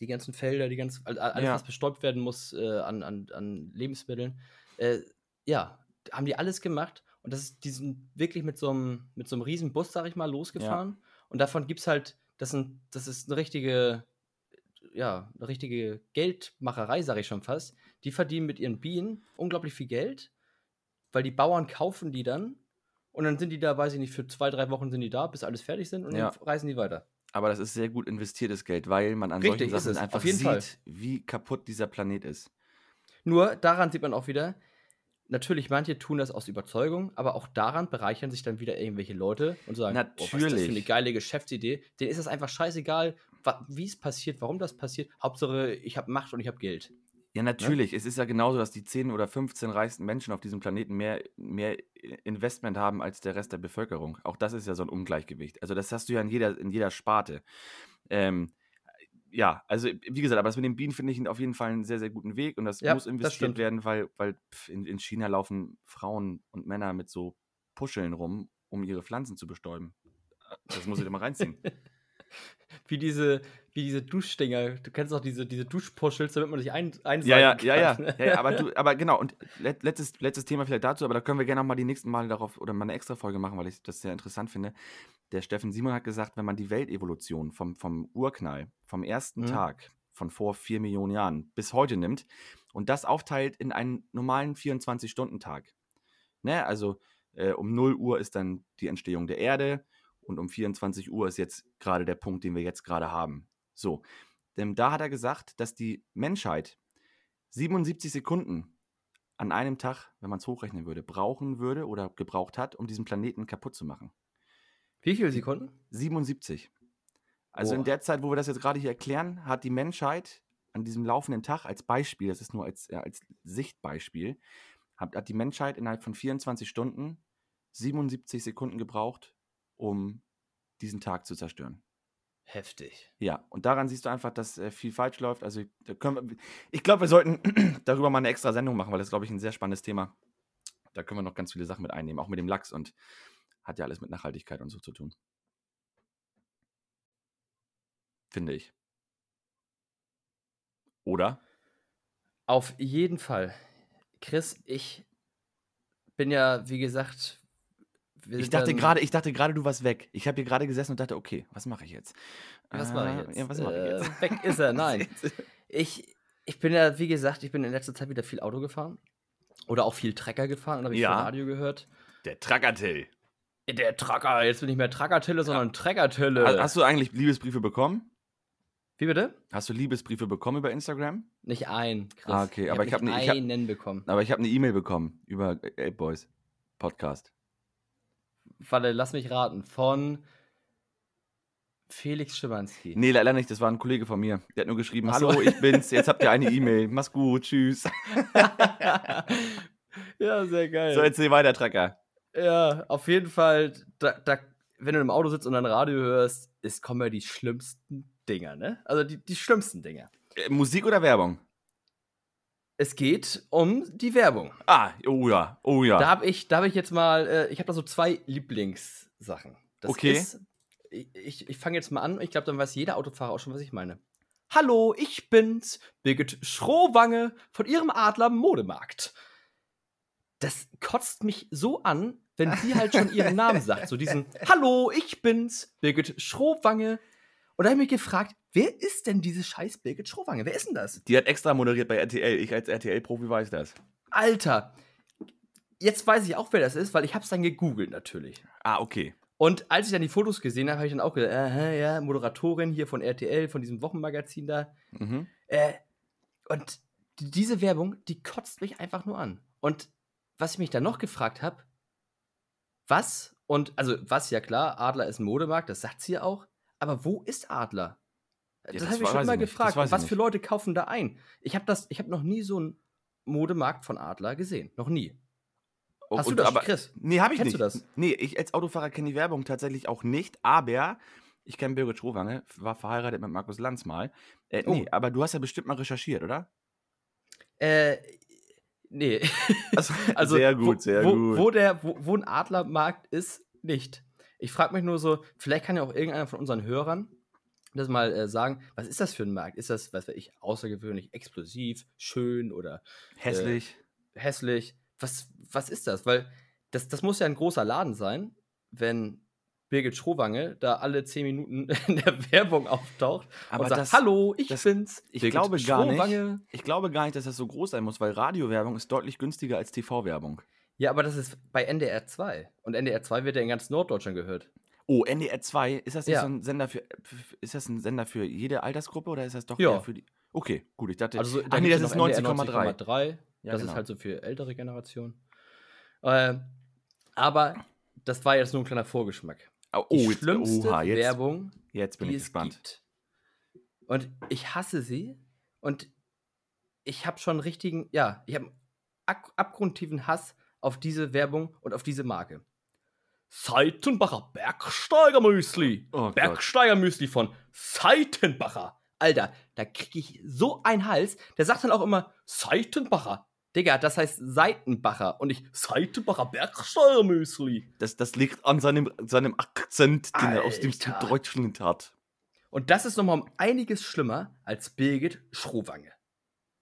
die ganzen Felder, die ganzen, all- alles, Ja. was bestäubt werden muss äh, an, an, an Lebensmitteln, äh, ja, haben die alles gemacht und das ist, die sind wirklich mit so einem, mit so einem riesen Bus, sag ich mal, losgefahren und davon gibt es halt, das, sind, das ist eine richtige, ja, eine richtige Geldmacherei, sage ich schon fast. Die verdienen mit ihren Bienen unglaublich viel Geld, weil die Bauern kaufen die dann und dann sind die da, weiß ich nicht, für zwei, drei Wochen sind die da, bis alles fertig sind und Ja. dann reisen die weiter. Aber das ist sehr gut investiertes Geld, weil man an Richtig, solchen Sachen einfach sieht, Fall. wie kaputt dieser Planet ist. Nur daran sieht man auch wieder, natürlich, manche tun das aus Überzeugung, aber auch daran bereichern sich dann wieder irgendwelche Leute und sagen, oh, was ist das für eine Natürlich. geile Geschäftsidee. Denen ist es einfach scheißegal, wie es passiert, warum das passiert. Hauptsache, ich habe Macht und ich habe Geld. Ja, natürlich. Es ist ja genauso, dass die 10 oder 15 reichsten Menschen auf diesem Planeten mehr, mehr Investment haben als der Rest der Bevölkerung. Auch das ist ja so ein Ungleichgewicht. Also das hast du ja in jeder, in jeder Sparte. Ähm, ja, also wie gesagt, aber das mit den Bienen finde ich auf jeden Fall einen sehr, sehr guten Weg und das Ja, muss das investiert stimmt. werden, weil, weil in, in China laufen Frauen und Männer mit so Puscheln rum, um ihre Pflanzen zu bestäuben. Das muss ich dir mal reinziehen. Wie diese, wie diese Duschdinger. Du kennst auch diese, diese Duschpuschels, damit man sich ein, einseifen Ja, ja, kann. ja, ja, ja, ja, aber du, aber genau, und let, letztes, letztes Thema vielleicht dazu, aber da können wir gerne noch mal die nächsten Mal darauf oder mal eine extra Folge machen, weil ich das sehr interessant finde. Der Steffen Simon hat gesagt, wenn man die Weltevolution vom, vom Urknall, vom ersten Mhm. Tag von vor vier Millionen Jahren bis heute nimmt und das aufteilt in einen normalen 24-Stunden-Tag. Ne, also Äh, um 0 Uhr ist dann die Entstehung der Erde und um 24 Uhr ist jetzt gerade der Punkt, den wir jetzt gerade haben. So, denn da hat er gesagt, dass die Menschheit 77 Sekunden an einem Tag, wenn man es hochrechnen würde, brauchen würde oder gebraucht hat, um diesen Planeten kaputt zu machen. Wie viele Sekunden? 77. Also in Boah. der Zeit, wo wir das jetzt gerade hier erklären, hat die Menschheit an diesem laufenden Tag als Beispiel, das ist nur als, als Sichtbeispiel, hat, hat die Menschheit innerhalb von 24 Stunden 77 Sekunden gebraucht, um diesen Tag zu zerstören. Heftig. Ja, und daran siehst du einfach, dass äh, viel falsch läuft. Also, da können wir, ich glaube, wir sollten darüber mal eine extra Sendung machen, weil das, glaube ich, ein sehr spannendes Thema. Da können wir noch ganz viele Sachen mit einnehmen, auch mit dem Lachs und hat ja alles mit Nachhaltigkeit und so zu tun. Finde ich. Oder? Auf jeden Fall. Chris, ich bin ja, wie gesagt. Ich dachte gerade, ich dachte gerade, du warst weg. Ich habe hier gerade gesessen und dachte, okay, was mache ich jetzt? Was mache ich Äh, jetzt? Ja, was mache ich Äh, jetzt? Weg ist er, nein. Ich, ich bin ja, wie gesagt, ich bin in letzter Zeit wieder viel Auto gefahren. Oder auch viel Trecker gefahren und habe ich Ja. Radio gehört. Der Trackertill. Der Tracker, jetzt bin ich mehr Trackertille, sondern Treckertille. Ha- Hast du eigentlich Liebesbriefe bekommen? Wie bitte? Hast du Liebesbriefe bekommen über Instagram? Nicht ein, Chris. Ah, okay, aber ich hab nicht ne- ich hab- einen bekommen. Aber ich habe eine E-Mail bekommen über Ape Boys Podcast. Warte, lass mich raten. Von Felix Schimanski. Nee, leider nicht. Das war ein Kollege von mir. Der hat nur geschrieben: so. Hallo, ich bin's. Jetzt habt ihr eine E-Mail. Mach's gut. Tschüss. ja, sehr geil. So, erzähl weiter, Tracker. Ja, auf jeden Fall, da, da, wenn du im Auto sitzt und ein Radio hörst, es kommen ja die schlimmsten Dinger, ne? Also die, die schlimmsten Dinger. Äh, Musik oder Werbung? Es geht um die Werbung. Ah, oh ja. Oh ja. Da habe ich, da hab ich jetzt mal, äh, ich habe da so zwei Lieblingssachen. Das Okay. Ist, ich ich, ich fange jetzt mal an. Ich glaube, dann weiß jeder Autofahrer auch schon, was ich meine. Hallo, ich bin's, Birgit Schrohwange von Ihrem Adler Modemarkt. Das kotzt mich so an, wenn sie halt schon ihren Namen sagt. So diesen Hallo, ich bin's, Birgit Schrohwange. Und da habe ich mich gefragt, wer ist denn diese scheiß Birgit Schrohwange? Wer ist denn das? Die hat extra moderiert bei RTL. Ich als RTL-Profi weiß das. Alter, jetzt weiß ich auch, wer das ist, weil ich habe es dann gegoogelt natürlich. Ah, okay. Und als ich dann die Fotos gesehen habe, habe ich dann auch gesagt, aha, ja, Moderatorin hier von RTL, von diesem Wochenmagazin da. Mhm. Äh, und die- diese Werbung, die kotzt mich einfach nur an. Und was ich mich dann noch gefragt habe, was, und also was, ja klar, Adler ist ein Modemarkt, das sagt sie ja auch, aber wo ist Adler? Ja, das das habe ich schon mal nicht, gefragt. was für nicht. Leute kaufen da ein? Ich habe das, ich habe noch nie so einen Modemarkt von Adler gesehen. Noch nie. Oh, Hast du das, aber, Chris? Nee, habe ich Kennst du nicht. das? Nee, ich als Autofahrer kenne die Werbung tatsächlich auch nicht, aber ich kenne Birgit Schrowange, war verheiratet mit Markus Lanz mal. Äh, Oh. Nee, aber du hast ja bestimmt mal recherchiert, oder? Äh, nee. Also, Also, sehr gut, wo, sehr wo, gut. Wo, der, wo, wo ein Adlermarkt ist, nicht. Ich frage mich nur so, vielleicht kann ja auch irgendeiner von unseren Hörern das mal äh, sagen, was ist das für ein Markt? Ist das, was weiß ich, außergewöhnlich, explosiv, schön oder Hässlich. hässlich? Was, was ist das? Weil das, das muss ja ein großer Laden sein, wenn Birgit Schrowange da alle zehn Minuten in der Werbung auftaucht Aber und sagt, das- hallo, ich das- bin's. ich Birgit glaube gar nicht. Ich glaube gar nicht, dass das so groß sein muss, weil Radiowerbung ist deutlich günstiger als TV-Werbung. Ja, aber das ist bei NDR 2. Und NDR 2 wird ja in ganz Norddeutschland gehört. Oh, NDR 2, ist das nicht Ja. so ein Sender für ist das ein Sender für jede Altersgruppe oder ist das doch Ja. eher für die Okay, gut, ich dachte Also, so- Ach nee, das ist ja noch NDR 90,3. 90,3. Ja, das genau. ist halt so für ältere Generationen. Äh, aber das war jetzt nur ein kleiner Vorgeschmack. Oh, Die jetzt, schlimmste oha, jetzt, Werbung, jetzt bin die ich es gespannt. gibt. Und ich hasse sie. Und ich habe schon richtigen, ja, ich habe ab abgrundtiefen Hass auf diese Werbung und auf diese Marke. Seitenbacher Bergsteigermüsli. Oh. Bergsteigermüsli von Seitenbacher. Alter, da kriege ich so einen Hals. Der sagt dann auch immer Seitenbacher. Digga, das heißt Seitenbacher und nicht Seitenbacher Bergsteigermüsli. Das, das liegt an seinem, seinem Akzent, den er aus dem Alter. Deutschland hat. Und das ist nochmal um einiges schlimmer als Birgit Schrowange.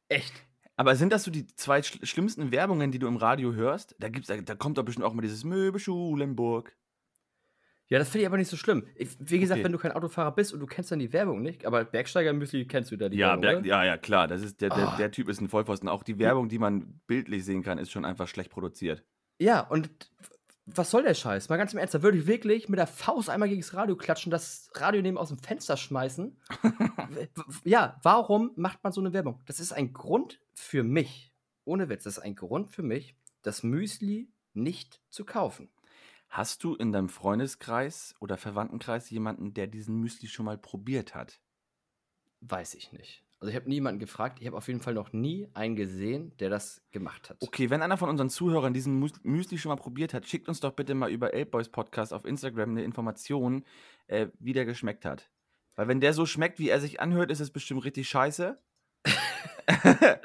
Echt. Aber sind das so die zwei schl schlimmsten Werbungen, die du im Radio hörst? Da, gibt's, da, da kommt doch bestimmt auch mal dieses Möbel Schulenburg. Ja, das finde ich aber nicht so schlimm. Ich, wie gesagt, Okay. wenn du kein Autofahrer bist und du kennst dann die Werbung nicht, aber Bergsteigermüsli kennst du da die Ja, Werbung, oder? ja, ja, klar. Das ist, der, der, Ah. der Typ ist ein Vollpfosten. Auch die Werbung, die man bildlich sehen kann, ist schon einfach schlecht produziert. Ja, und was soll der Scheiß? Mal ganz im Ernst, da würde ich wirklich mit der Faust einmal gegen das Radio klatschen, das Radio neben aus dem Fenster schmeißen. Ja, warum macht man so eine Werbung? Das ist ein Grund für mich, ohne Witz, das ist ein Grund für mich, das Müsli nicht zu kaufen. Hast du in deinem Freundeskreis oder Verwandtenkreis jemanden, der diesen Müsli schon mal probiert hat? Weiß ich nicht. Also ich habe niemanden gefragt, ich habe auf jeden Fall noch nie einen gesehen, der das gemacht hat. Okay, wenn einer von unseren Zuhörern diesen Müsli schon mal probiert hat, schickt uns doch bitte mal über Boys Podcast auf Instagram eine Information, äh, wie der geschmeckt hat. Weil wenn der so schmeckt, wie er sich anhört, ist es bestimmt richtig scheiße.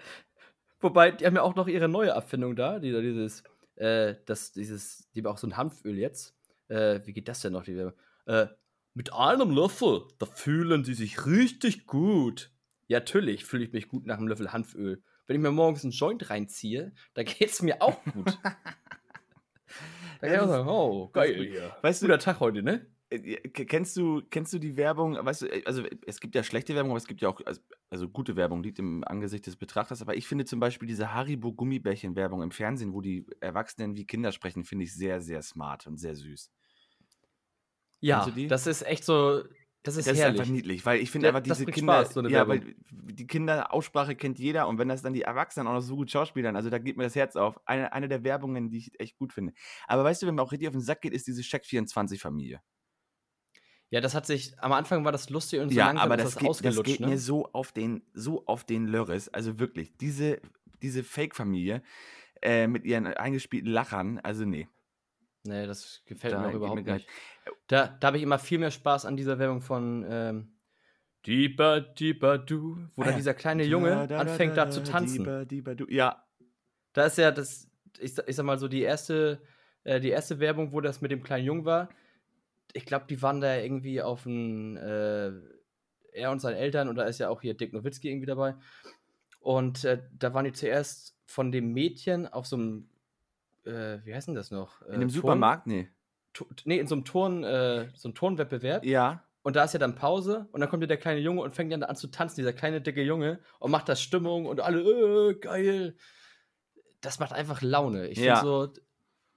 Wobei, die haben ja auch noch ihre neue Erfindung da, die, dieses, äh, das, dieses, die haben auch so ein Hanföl jetzt. Äh, wie geht das denn noch? Die, äh, mit einem Löffel, da fühlen sie sich richtig gut. Ja, natürlich fühle ich mich gut nach einem Löffel Hanföl. Wenn ich mir morgens einen Joint reinziehe, dann geht's mir auch gut. da kann ich auch sagen, oh, geil hier. Weißt du- Guter Tag heute, ne? Äh, Kennst du, kennst du die Werbung? Weißt du, äh, also es gibt ja schlechte Werbung, aber es gibt ja auch, also, also gute Werbung, liegt im Angesicht des Betrachters. Aber ich finde zum Beispiel diese Haribo-Gummibärchen-Werbung im Fernsehen, wo die Erwachsenen wie Kinder sprechen, finde ich sehr, sehr smart und sehr süß. Ja, das ist echt so, das ist Das ist einfach niedlich, weil ich finde einfach das diese Kinder, Spaß, so ja, Werbung. weil die Kinderaussprache kennt jeder und wenn das dann die Erwachsenen auch noch so gut schauspielern, also da geht mir das Herz auf. Eine, eine der Werbungen, die ich echt gut finde. Aber weißt du, wenn mir auch richtig auf den Sack geht, ist diese Check24-Familie. Ja, das hat sich, am Anfang war das lustig und so Ja, langsam aber das, das, geht, das ausgelutscht, geht ne? mir so auf den, so auf den Lörres. Also wirklich, diese, diese Fake-Familie äh, mit ihren eingespielten Lachern, also nee. Nee, das gefällt Da mir auch mir überhaupt gar nicht. Da, da habe ich immer viel mehr Spaß an dieser Werbung von ähm, Diba Diba Du, wo Ah dann dieser kleine Junge Da, da, anfängt da zu tanzen. Diba, diba, du. Ja, Da ist ja das, ich, ich sag mal so, die erste, äh, die erste Werbung, wo das mit dem kleinen Jungen war. Ich glaube, die waren da irgendwie auf ein, äh, er und seine Eltern und da ist ja auch hier Dick Nowitzki irgendwie dabei. Und äh, da waren die zuerst von dem Mädchen auf so einem, äh, wie heißt denn das noch? in dem Turn- Supermarkt, nee. Tu- nee, in so einem Turn, äh, so einem Turnwettbewerb. Ja, Und da ist ja dann Pause und dann kommt ja der kleine Junge und fängt dann an zu tanzen, dieser kleine dicke Junge, und macht das Stimmung und alle, äh, geil. Das macht einfach Laune. Ich Ja. finde so,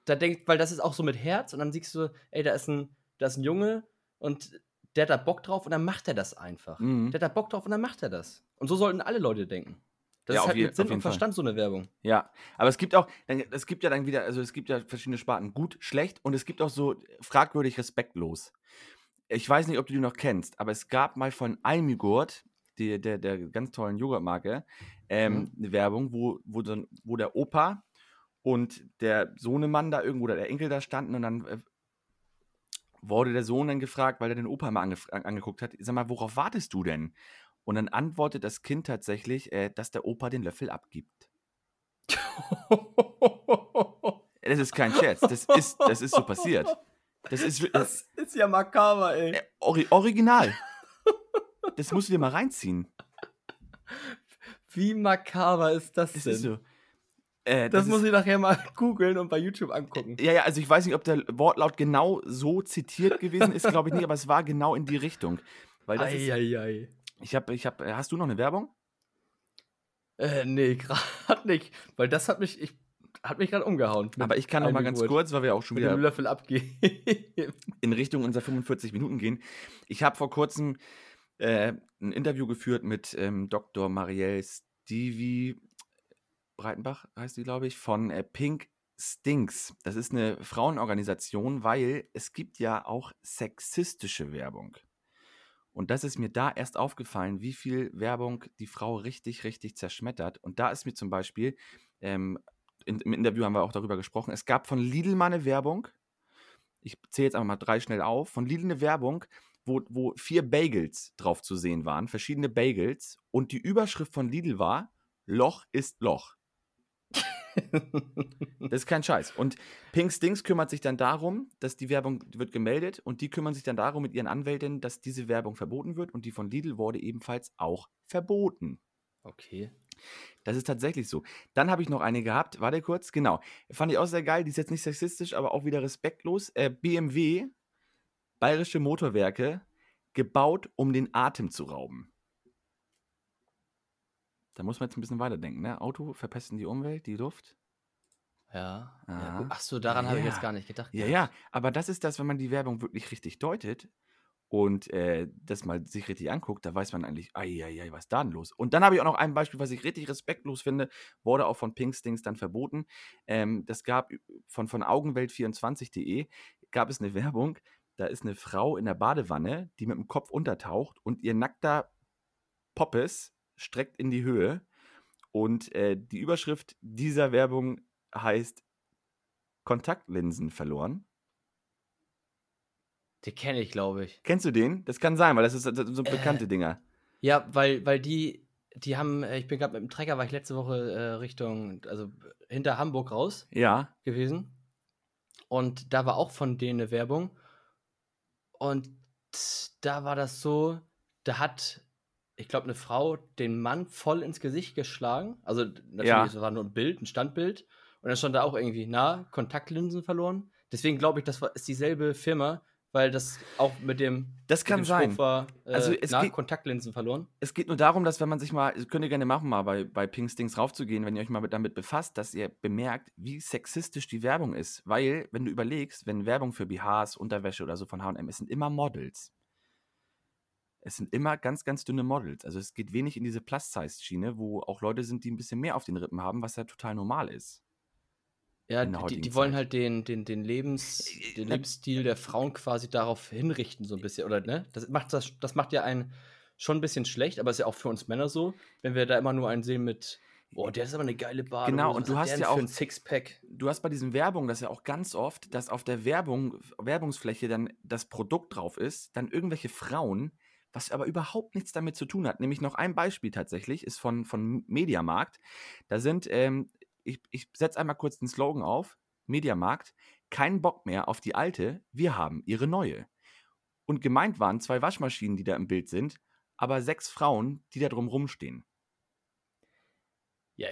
da denkt, weil das ist auch so mit Herz und dann siehst du, ey, da ist ein, da ist ein Junge und der hat da Bock drauf und dann macht er das einfach. Mhm. Der hat da Bock drauf und dann macht er das. Und so sollten alle Leute denken. Das Ja, ist halt je- mit Sinn und Fall. Verstand so eine Werbung. Ja, aber es gibt auch, es gibt ja dann wieder, also es gibt ja verschiedene Sparten, gut, schlecht und es gibt auch so fragwürdig respektlos. Ich weiß nicht, ob du die noch kennst, aber es gab mal von Almigurt, die, der, der ganz tollen Joghurtmarke, ähm, Mhm. eine Werbung, wo, wo, so, wo der Opa und der Sohnemann da irgendwo oder der Enkel da standen und dann äh, wurde der Sohn dann gefragt, weil er den Opa mal angef- an- angeguckt hat, sag mal, worauf wartest du denn? Und dann antwortet das Kind tatsächlich, äh, dass der Opa den Löffel abgibt. Das ist kein Scherz. Das ist, das ist so passiert. Das ist wi- Das ist ja makaber, ey. äh, ori original. Das musst du dir mal reinziehen. Wie makaber ist das, Das denn? ist so. Äh, Das, muss ist, ich nachher mal googeln und bei YouTube angucken. Ja, ja, also ich weiß nicht, ob der Wortlaut genau so zitiert gewesen ist, glaube ich nicht, aber es war genau in die Richtung. Weil das ist, Eieiei. Ich habe, ich habe, hast du noch eine Werbung? Äh, nee, gerade nicht. Weil das hat mich, ich, hat mich gerade umgehauen. Aber ich kann noch mal ganz Almigurt. kurz, weil wir auch schon Mit wieder Löffel abgeben. in Richtung unserer 45 Minuten gehen. Ich habe vor kurzem äh, ein Interview geführt mit ähm, Dr. Marielle Stevie Breitenbach, heißt die, glaube ich, von äh, Pink Stinks. Das ist eine Frauenorganisation, weil es gibt ja auch sexistische Werbung. Und das ist mir da erst aufgefallen, wie viel Werbung die Frau richtig, richtig zerschmettert. Und da ist mir zum Beispiel, ähm, in, im Interview haben wir auch darüber gesprochen, es gab von Lidl mal eine Werbung, ich zähle jetzt einfach mal drei schnell auf, von Lidl eine Werbung, wo, wo vier Bagels drauf zu sehen waren, verschiedene Bagels. Und die Überschrift von Lidl war, Loch ist Loch. Das ist kein Scheiß. Und Pink Stings kümmert sich dann darum, dass die Werbung wird gemeldet und die kümmern sich dann darum mit ihren Anwältinnen, dass diese Werbung verboten wird und die von Lidl wurde ebenfalls auch verboten. okay. Das ist tatsächlich so. Dann habe ich noch eine gehabt, warte kurz, genau. Fand ich auch sehr geil, die ist jetzt nicht sexistisch, aber auch wieder respektlos. Äh, BMW, Bayerische Motorwerke, gebaut, um den Atem zu rauben. Da muss man jetzt ein bisschen weiterdenken, ne? Auto verpesten die Umwelt, die Luft. Ja. ja. Ach so, daran habe ich jetzt Ja. gar nicht gedacht. Ja, ja, aber das ist das, wenn man die Werbung wirklich richtig deutet und äh, das mal sich richtig anguckt, da weiß man eigentlich, ei, was ist da denn los? Und dann habe ich auch noch ein Beispiel, was ich richtig respektlos finde, wurde auch von Pinkstings dann verboten. Ähm, das gab von, von Augenwelt24.de gab es eine Werbung, da ist eine Frau in der Badewanne, die mit dem Kopf untertaucht und ihr nackter Poppes streckt in die Höhe. Und äh, die Überschrift dieser Werbung heißt Kontaktlinsen verloren. Die kenne ich, glaube ich. Kennst du den? Das kann sein, weil das ist das sind so Äh. bekannte Dinger. Ja, weil, weil die, die haben, äh, ich bin gerade mit dem Trecker, war ich letzte Woche äh, Richtung, also hinter Hamburg raus Ja. gewesen. Und da war auch von denen eine Werbung. Und da war das so, da hat, ich glaube, eine Frau den Mann voll ins Gesicht geschlagen. Also natürlich, Ja. es war nur ein Bild, ein Standbild. Und dann stand da auch irgendwie, na, Kontaktlinsen verloren. Deswegen glaube ich, das war, ist dieselbe Firma, weil das auch mit dem, Das kann dem sein. War, äh, Also es na, geht- Kontaktlinsen verloren. Es geht nur darum, dass wenn man sich mal, könnt ihr gerne machen, mal bei, bei Pinkstings raufzugehen, wenn ihr euch mal mit, damit befasst, dass ihr bemerkt, wie sexistisch die Werbung ist. Weil, wenn du überlegst, wenn Werbung für BHs, Unterwäsche oder so von H&M, es sind immer Models. Es sind immer ganz, ganz dünne Models. Also es geht wenig in diese Plus-Size-Schiene, wo auch Leute sind, die ein bisschen mehr auf den Rippen haben, was ja total normal ist. Ja, die, die wollen Zeit. halt den, den, den, Lebens, Äh, den na- Lebensstil der Frauen quasi darauf hinrichten, so ein bisschen, oder ne? Das macht, das, das macht ja einen schon ein bisschen schlecht, aber ist ja auch für uns Männer so, wenn wir da immer nur einen sehen mit, oh, der ist aber eine geile Bade. Genau, und du hast ja auch- ein Sixpack. du hast bei diesen Werbung das ja auch ganz oft, dass auf der Werbung, Werbungsfläche dann das Produkt drauf ist, dann irgendwelche Frauen, was aber überhaupt nichts damit zu tun hat. Nämlich noch ein Beispiel tatsächlich, ist von, von Mediamarkt. Da sind, ähm, ich, ich setze einmal kurz den Slogan auf, Mediamarkt, kein Bock mehr auf die alte, wir haben ihre neue. Und gemeint waren zwei Waschmaschinen, die da im Bild sind, aber sechs Frauen, die da drum rumstehen. Ja,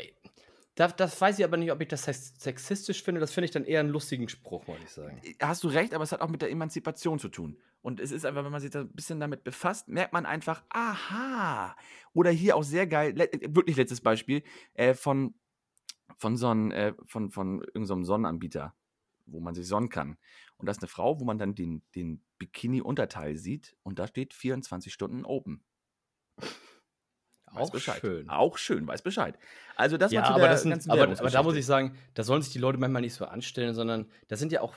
das, das weiß ich aber nicht, ob ich das sex- sexistisch finde. Das finde ich dann eher einen lustigen Spruch, muss ich sagen. hast du recht, aber es hat auch mit der Emanzipation zu tun. Und es ist einfach, wenn man sich da ein bisschen damit befasst, merkt man einfach, aha. Oder hier auch sehr geil, le wirklich letztes Beispiel, äh, von, von so einem, äh, von, von irgendeinem so einem Sonnenanbieter, wo man sich sonnen kann. Und da ist eine Frau, wo man dann den, den Bikini-Unterteil sieht und da steht 24 Stunden open. Weiß Auch Bescheid. schön. Auch schön, weiß Bescheid. Also das ja, war zu aber, der das sind, ganzen aber, aber da muss ich sagen, da sollen sich die Leute manchmal nicht so anstellen, sondern das sind ja auch,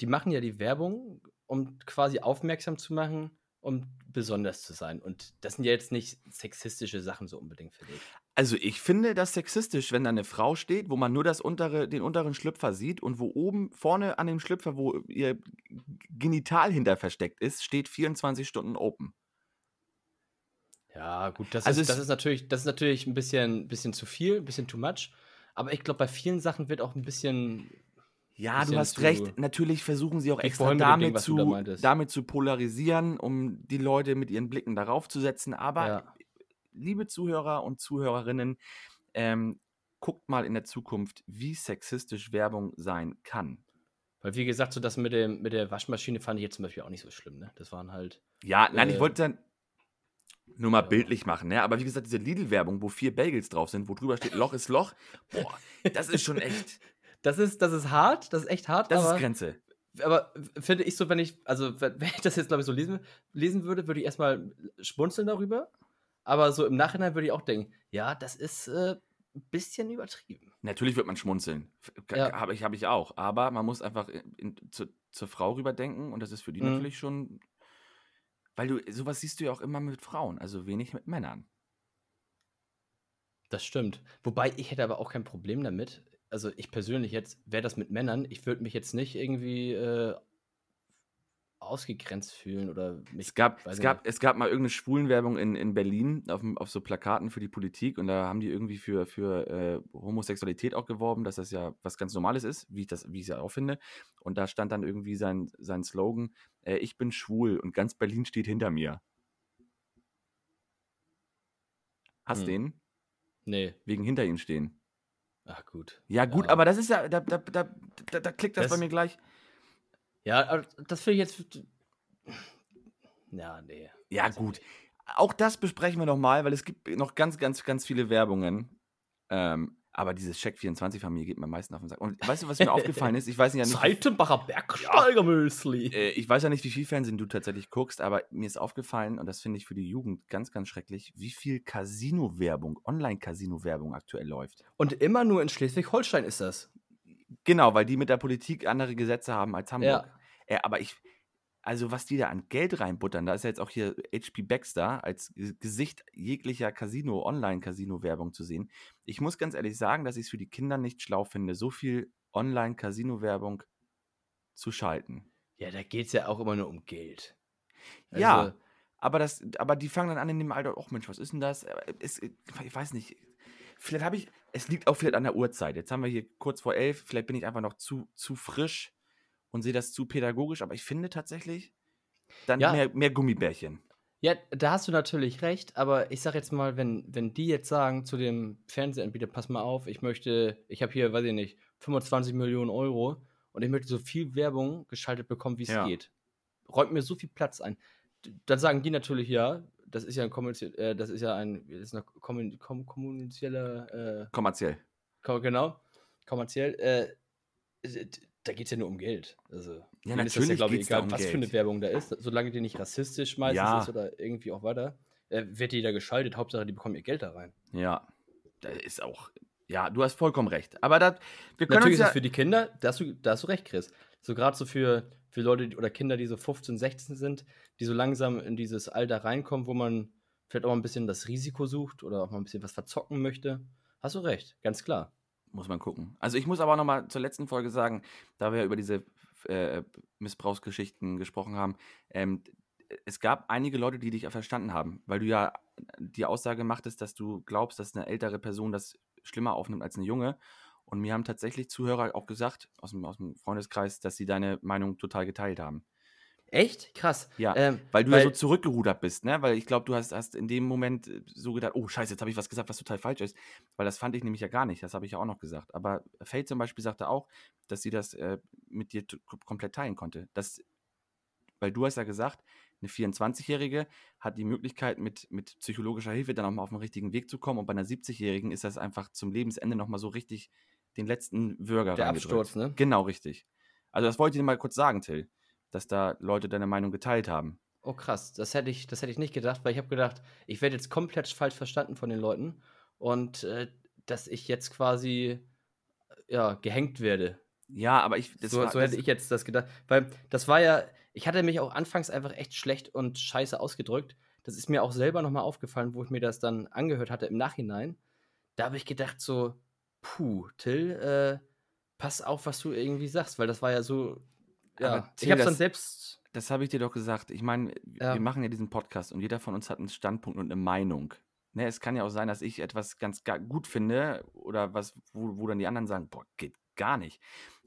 die machen ja die Werbung, um quasi aufmerksam zu machen, um besonders zu sein. Und das sind ja jetzt nicht sexistische Sachen so unbedingt, finde ich. Also ich finde das sexistisch, wenn da eine Frau steht, wo man nur das untere, den unteren Schlüpfer sieht und wo oben vorne an dem Schlüpfer, wo ihr Genital hinter versteckt ist, steht 24 Stunden open. Ja, gut, das, Also ist, das ist natürlich, das ist natürlich ein bisschen, bisschen zu viel, ein bisschen too much. Aber ich glaube, bei vielen Sachen wird auch ein bisschen. Ja, du hast recht. Natürlich versuchen sie auch extra damit, Ding, da zu, meintest. damit zu polarisieren, um die Leute mit ihren Blicken darauf zu setzen. Aber Ja. liebe Zuhörer und Zuhörerinnen, ähm, guckt mal in der Zukunft, wie sexistisch Werbung sein kann. Weil, wie gesagt, so das mit, dem, mit der Waschmaschine fand ich jetzt zum Beispiel auch nicht so schlimm, ne? Das waren halt. Ja, nein, ich Äh, wollte dann nur mal bildlich machen, ne? Aber wie gesagt, diese Lidl-Werbung, wo vier Bagels drauf sind, wo drüber steht, Loch ist Loch, boah, das ist schon echt, Das ist, das ist hart, das ist echt hart, das ist Grenze. aber finde ich so, wenn ich, also wenn wenn ich das jetzt, glaube ich, so lesen, lesen würde, würde ich erstmal schmunzeln darüber. Aber so im Nachhinein würde ich auch denken, ja, das ist äh, ein bisschen übertrieben. Natürlich wird man schmunzeln. Ja. Habe ich, hab ich auch. Aber man muss einfach in, in, zu, zur Frau rüberdenken und das ist für die Mhm. natürlich schon. Weil du, sowas siehst du ja auch immer mit Frauen, also wenig mit Männern. Das stimmt. Wobei ich hätte aber auch kein Problem damit. Also ich persönlich jetzt, wäre das mit Männern, ich würde mich jetzt nicht irgendwie äh, ausgegrenzt fühlen oder mich. Es gab, es nicht. gab, es gab mal irgendeine Schwulenwerbung in, in Berlin auf, auf so Plakaten für die Politik und da haben die irgendwie für, für äh, Homosexualität auch geworben, dass das ja was ganz Normales ist, wie ich das, wie ich es ja auch finde. Und da stand dann irgendwie sein, sein Slogan, äh, ich bin schwul und ganz Berlin steht hinter mir. Hast Hm. den? Nee, Wegen hinter ihm stehen. ach gut. Ja, gut, aber das ist ja, da, da, da, da, da klickt das, Das- bei mir gleich. Ja, das finde ich jetzt. Ja, nee. Ja, ich gut. Auch das besprechen wir nochmal, weil es gibt noch ganz, ganz, ganz viele Werbungen. Ähm, Aber diese Check24-Familie geht mir am meisten auf den Sack. Und weißt du, was mir aufgefallen ist? Ich weiß ja nicht. Seitenbacher Bergsteigermüsli. Äh, ich weiß ja nicht, wie viel Fernsehen du tatsächlich guckst, aber mir ist aufgefallen, und das finde ich für die Jugend ganz, ganz schrecklich, wie viel Casino-Werbung, Online-Casino-Werbung aktuell läuft. Und immer nur in Schleswig-Holstein ist das. Genau, weil die mit der Politik andere Gesetze haben als Hamburg. Ja. Äh, aber ich, also was die da an Geld reinbuttern, da ist ja jetzt auch hier HP Baxter als Gesicht jeglicher Casino, Online-Casino-Werbung zu sehen. Ich muss ganz ehrlich sagen, dass ich es für die Kinder nicht schlau finde, so viel Online-Casino-Werbung zu schalten. Ja, da geht es ja auch immer nur um Geld. Ja, Also, aber, das, aber die fangen dann an in dem Alter, ach Mensch, was ist denn das? Äh, Es, ich weiß nicht. Vielleicht habe ich, es liegt auch vielleicht an der Uhrzeit. Jetzt haben wir hier kurz vor elf, vielleicht bin ich einfach noch zu, zu frisch und sehe das zu pädagogisch, aber ich finde tatsächlich dann Ja. mehr, mehr Gummibärchen. Ja, da hast du natürlich recht, aber ich sag jetzt mal, wenn, wenn die jetzt sagen zu dem Fernsehanbieter, pass mal auf, ich möchte, ich habe hier, weiß ich nicht, 25 Millionen Euro und ich möchte so viel Werbung geschaltet bekommen, wie es Ja. geht. Räumt mir so viel Platz ein. Dann sagen die natürlich, ja, das ist ja ein kommerzie- äh, das ist ja ein, das ist eine kommun kom kommunizieller, äh, Kommerziell. ko- genau, kommerziell, äh, d- da geht es ja nur um Geld. Also, denen ist das natürlich glaube ich, egal, um was für Geld. eine Werbung da ist. Solange die nicht rassistisch meistens Ja. ist oder irgendwie auch weiter, äh, wird die da geschaltet. Hauptsache, die bekommen ihr Geld da rein. Ja. Da ist auch, ja, du hast vollkommen recht. Aber das, wir können Natürlich uns ist ja, es für die Kinder, da hast du, da hast du recht, Chris. So gerade so für, für Leute oder Kinder, die so 15, 16 sind, die so langsam in dieses Alter reinkommen, wo man vielleicht auch mal ein bisschen das Risiko sucht oder auch mal ein bisschen was verzocken möchte. Hast du recht, ganz klar. Muss man gucken. Also ich muss aber noch mal zur letzten Folge sagen, da wir über diese äh, Missbrauchsgeschichten gesprochen haben, ähm, es gab einige Leute, die dich verstanden haben, weil du ja die Aussage machtest, dass du glaubst, dass eine ältere Person das schlimmer aufnimmt als eine junge. Und mir haben tatsächlich Zuhörer auch gesagt, aus dem, aus dem Freundeskreis, dass sie deine Meinung total geteilt haben. Echt? Krass. Ja, Ähm, weil du ja so zurückgerudert bist, ne? Weil ich glaube, du hast, hast in dem Moment äh, so gedacht, oh scheiße, jetzt habe ich was gesagt, was total falsch ist. Weil das fand ich nämlich ja gar nicht, das habe ich ja auch noch gesagt. Aber Faye zum Beispiel sagte auch, dass sie das äh, mit dir komplett teilen konnte. Das, weil du hast ja gesagt, eine 24-Jährige hat die Möglichkeit, mit, mit psychologischer Hilfe dann auch mal auf den richtigen Weg zu kommen. Und bei einer 70-Jährigen ist das einfach zum Lebensende nochmal so richtig den letzten Würger Der. Absturz, ne? Genau, richtig. Also das wollte ich dir mal kurz sagen, Till, dass da Leute deine Meinung geteilt haben. Oh krass, das hätte ich, das hätte ich nicht gedacht, weil ich habe gedacht, ich werde jetzt komplett falsch verstanden von den Leuten und äh, dass ich jetzt quasi ja gehängt werde. Ja, aber ich. so war- so hätte ich jetzt das gedacht, weil das war ja, ich hatte mich auch anfangs einfach echt schlecht und scheiße ausgedrückt. Das ist mir auch selber nochmal aufgefallen, wo ich mir das dann angehört hatte im Nachhinein. Da habe ich gedacht so, puh, Till, äh, pass auf, was du irgendwie sagst, weil das war ja so, ja, Till, ich habe dann selbst, Das habe ich dir doch gesagt. Ich meine, Ja. wir machen ja diesen Podcast und jeder von uns hat einen Standpunkt und eine Meinung. Ne, es kann ja auch sein, dass ich etwas ganz ga- gut finde oder was, wo, wo dann die anderen sagen, boah, geht gar nicht.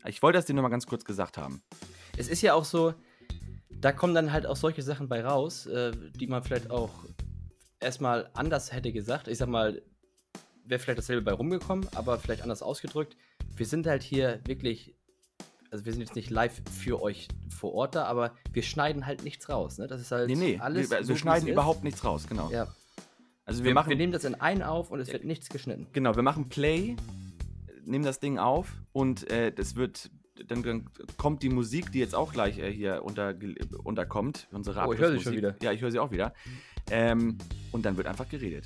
Ich wollte das dir nur mal ganz kurz gesagt haben. Es ist ja auch so, da kommen dann halt auch solche Sachen bei raus, äh, die man vielleicht auch erstmal anders hätte gesagt. Ich sag mal, wäre vielleicht dasselbe bei rumgekommen, aber vielleicht anders ausgedrückt. Wir sind halt hier wirklich, also wir sind jetzt nicht live für euch vor Ort da, aber wir schneiden halt nichts raus. Ne? Das ist halt Nee, nee, alles. wir, also so, wir schneiden überhaupt nichts raus, genau. Ja. Also wir, Wir, machen, wir nehmen das in einen auf und es wird nichts geschnitten. genau, wir machen Play, nehmen das Ding auf und äh, das wird, dann, dann kommt die Musik, die jetzt auch gleich äh, hier unter, unterkommt, unsere Oh, ich höre sie schon wieder. Ja, ich höre sie auch wieder. Ähm, und dann wird einfach geredet.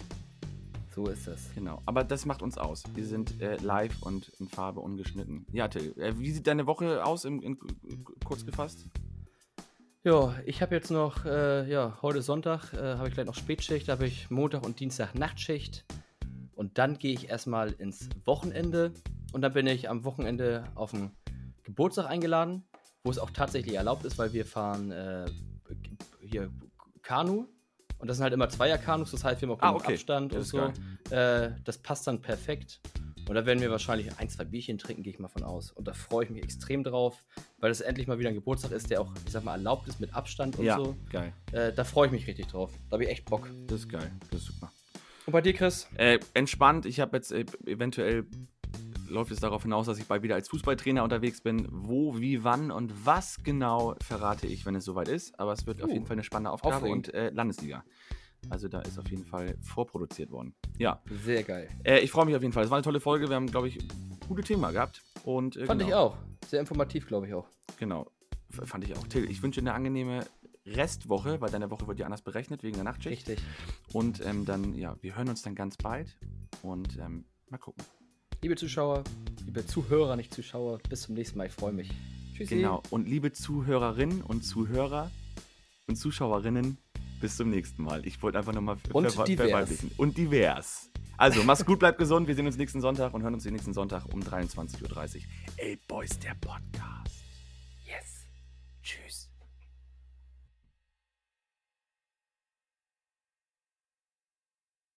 So ist das. Genau, aber das macht uns aus. Wir sind äh, live und in Farbe ungeschnitten. Ja, Till, äh, wie sieht deine Woche aus, im, in, kurz gefasst? Ja, ich habe jetzt noch, äh, ja, heute Sonntag äh, habe ich gleich noch Spätschicht, da habe ich Montag und Dienstag Nachtschicht. Und dann gehe ich erstmal ins Wochenende. Und dann bin ich am Wochenende auf einen Geburtstag eingeladen, wo es auch tatsächlich erlaubt ist, weil wir fahren äh, hier Kanu. Und das sind halt immer Zweier-Kanus, das heißt, wir haben auch Ah, okay. Abstand Das und so. Äh, das passt dann perfekt. Und da werden wir wahrscheinlich ein, zwei Bierchen trinken, gehe ich mal von aus. Und da freue ich mich extrem drauf, weil es endlich mal wieder ein Geburtstag ist, der auch, ich sag mal, erlaubt ist mit Abstand und ja, so. geil. Äh, da freue ich mich richtig drauf. Da habe ich echt Bock. Das ist geil. Das ist super. Und bei dir, Chris? Äh, entspannt. Ich habe jetzt äh, eventuell läuft es darauf hinaus, dass ich bald wieder als Fußballtrainer unterwegs bin. Wo, wie, wann und was genau verrate ich, wenn es soweit ist. Aber es wird auf Uh, jeden Fall eine spannende Aufgabe aufregend. und äh, Landesliga. Also da ist auf jeden Fall vorproduziert worden. Ja. Sehr geil. Äh, ich freue mich auf jeden Fall. Es war eine tolle Folge. Wir haben, glaube ich, gute Themen gehabt. Und, äh, Fand genau. ich auch. Sehr informativ, glaube ich auch. Genau. F- Fand ich auch. Till, ich wünsche dir eine angenehme Restwoche, weil deine Woche wird ja anders berechnet wegen der Nachtschicht. Richtig. Und ähm, dann, ja, wir hören uns dann ganz bald. Und ähm, mal gucken. Liebe Zuschauer, liebe Zuhörer, nicht Zuschauer, bis zum nächsten Mal. Ich freue mich. Tschüssi. Genau. Und liebe Zuhörerinnen und Zuhörer und Zuschauerinnen, bis zum nächsten Mal. Ich wollte einfach nochmal divers. Und divers. Also, mach's gut, bleibt gesund. Wir sehen uns nächsten Sonntag und hören uns den nächsten Sonntag um 23.30 Uhr. Ey, Boys, der Podcast.